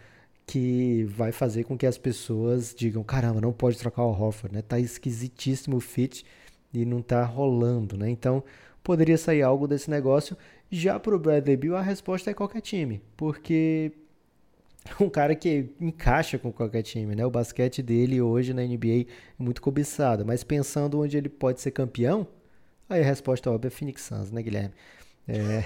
que vai fazer com que as pessoas digam, caramba, não pode trocar o Horford, né? Tá esquisitíssimo o fit e não tá rolando, né? Então, poderia sair algo desse negócio. Já para o Bradley Bill, a resposta é qualquer time, porque (laughs) um cara que encaixa com qualquer time, né? O basquete dele hoje na NBA é muito cobiçado, mas pensando onde ele pode ser campeão, Aí a resposta óbvia é Phoenix Suns, né, Guilherme? É.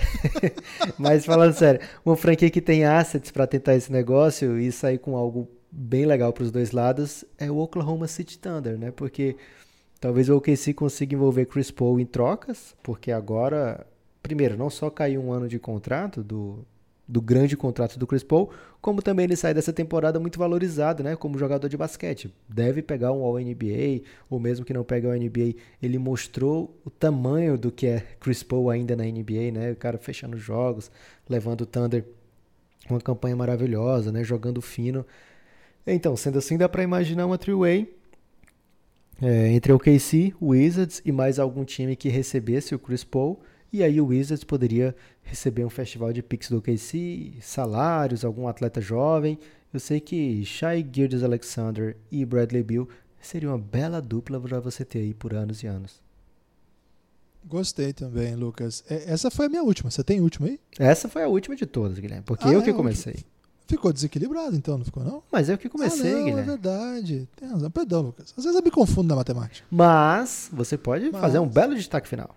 (laughs) Mas falando sério, uma franquia que tem assets para tentar esse negócio e sair com algo bem legal para os dois lados é o Oklahoma City Thunder, né? Porque talvez o OKC consiga envolver Chris Paul em trocas, porque agora, primeiro, não só caiu um ano de contrato do do grande contrato do Chris Paul, como também ele sai dessa temporada muito valorizado, né, como jogador de basquete. Deve pegar um All-NBA, ou mesmo que não pegue o NBA, ele mostrou o tamanho do que é Chris Paul ainda na NBA, né, o cara fechando jogos, levando o Thunder uma campanha maravilhosa, né, jogando fino. Então, sendo assim, dá para imaginar uma three-way é, entre o KC, o Wizards e mais algum time que recebesse o Chris Paul, e aí o Wizards poderia receber um festival de picks do KC, salários, algum atleta jovem. Eu sei que Shai Gildas Alexander e Bradley Bill seria uma bela dupla para você ter aí por anos e anos. Gostei também, Lucas. É, essa foi a minha última. Você tem última aí? Essa foi a última de todas, Guilherme. Porque ah, eu que é comecei. Ficou desequilibrado então, não ficou não? Mas eu que comecei, ah, não, Guilherme. É verdade. Tem razão. Perdão, Lucas. Às vezes eu me confundo na matemática. Mas você pode Mas... fazer um belo destaque final.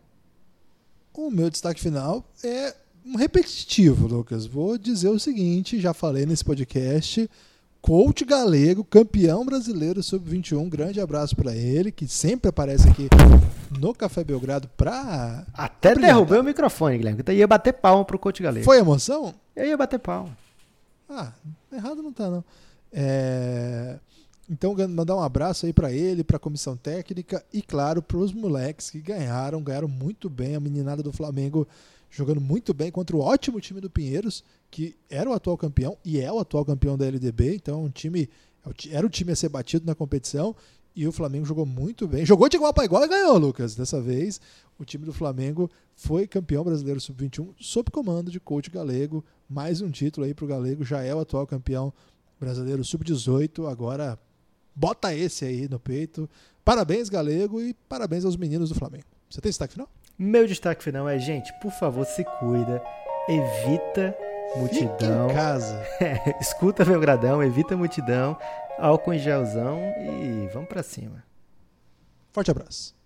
O meu destaque final é repetitivo, Lucas. Vou dizer o seguinte, já falei nesse podcast. Coach Galego, campeão brasileiro sub-21. Grande abraço para ele, que sempre aparece aqui no Café Belgrado para. Até derrubei o microfone, Guilherme. Eu ia bater palma pro Coach Galego. Foi emoção? Eu ia bater palma. Ah, errado não tá, não. É... Então, mandar um abraço aí para ele, para a comissão técnica e, claro, para os moleques que ganharam, ganharam muito bem. A meninada do Flamengo jogando muito bem contra o ótimo time do Pinheiros, que era o atual campeão e é o atual campeão da LDB. Então, um time era o time a ser batido na competição e o Flamengo jogou muito bem. Jogou de igual para igual e ganhou, Lucas. Dessa vez, o time do Flamengo foi campeão brasileiro sub-21 sob comando de coach galego. Mais um título aí para o galego, já é o atual campeão brasileiro sub-18. Agora Bota esse aí no peito. Parabéns, Galego, e parabéns aos meninos do Flamengo. Você tem destaque final? Meu destaque final é, gente, por favor, se cuida, evita multidão. Fique em casa. (laughs) É, escuta meu gradão, evita multidão, álcool em gelzão e vamos para cima. Forte abraço.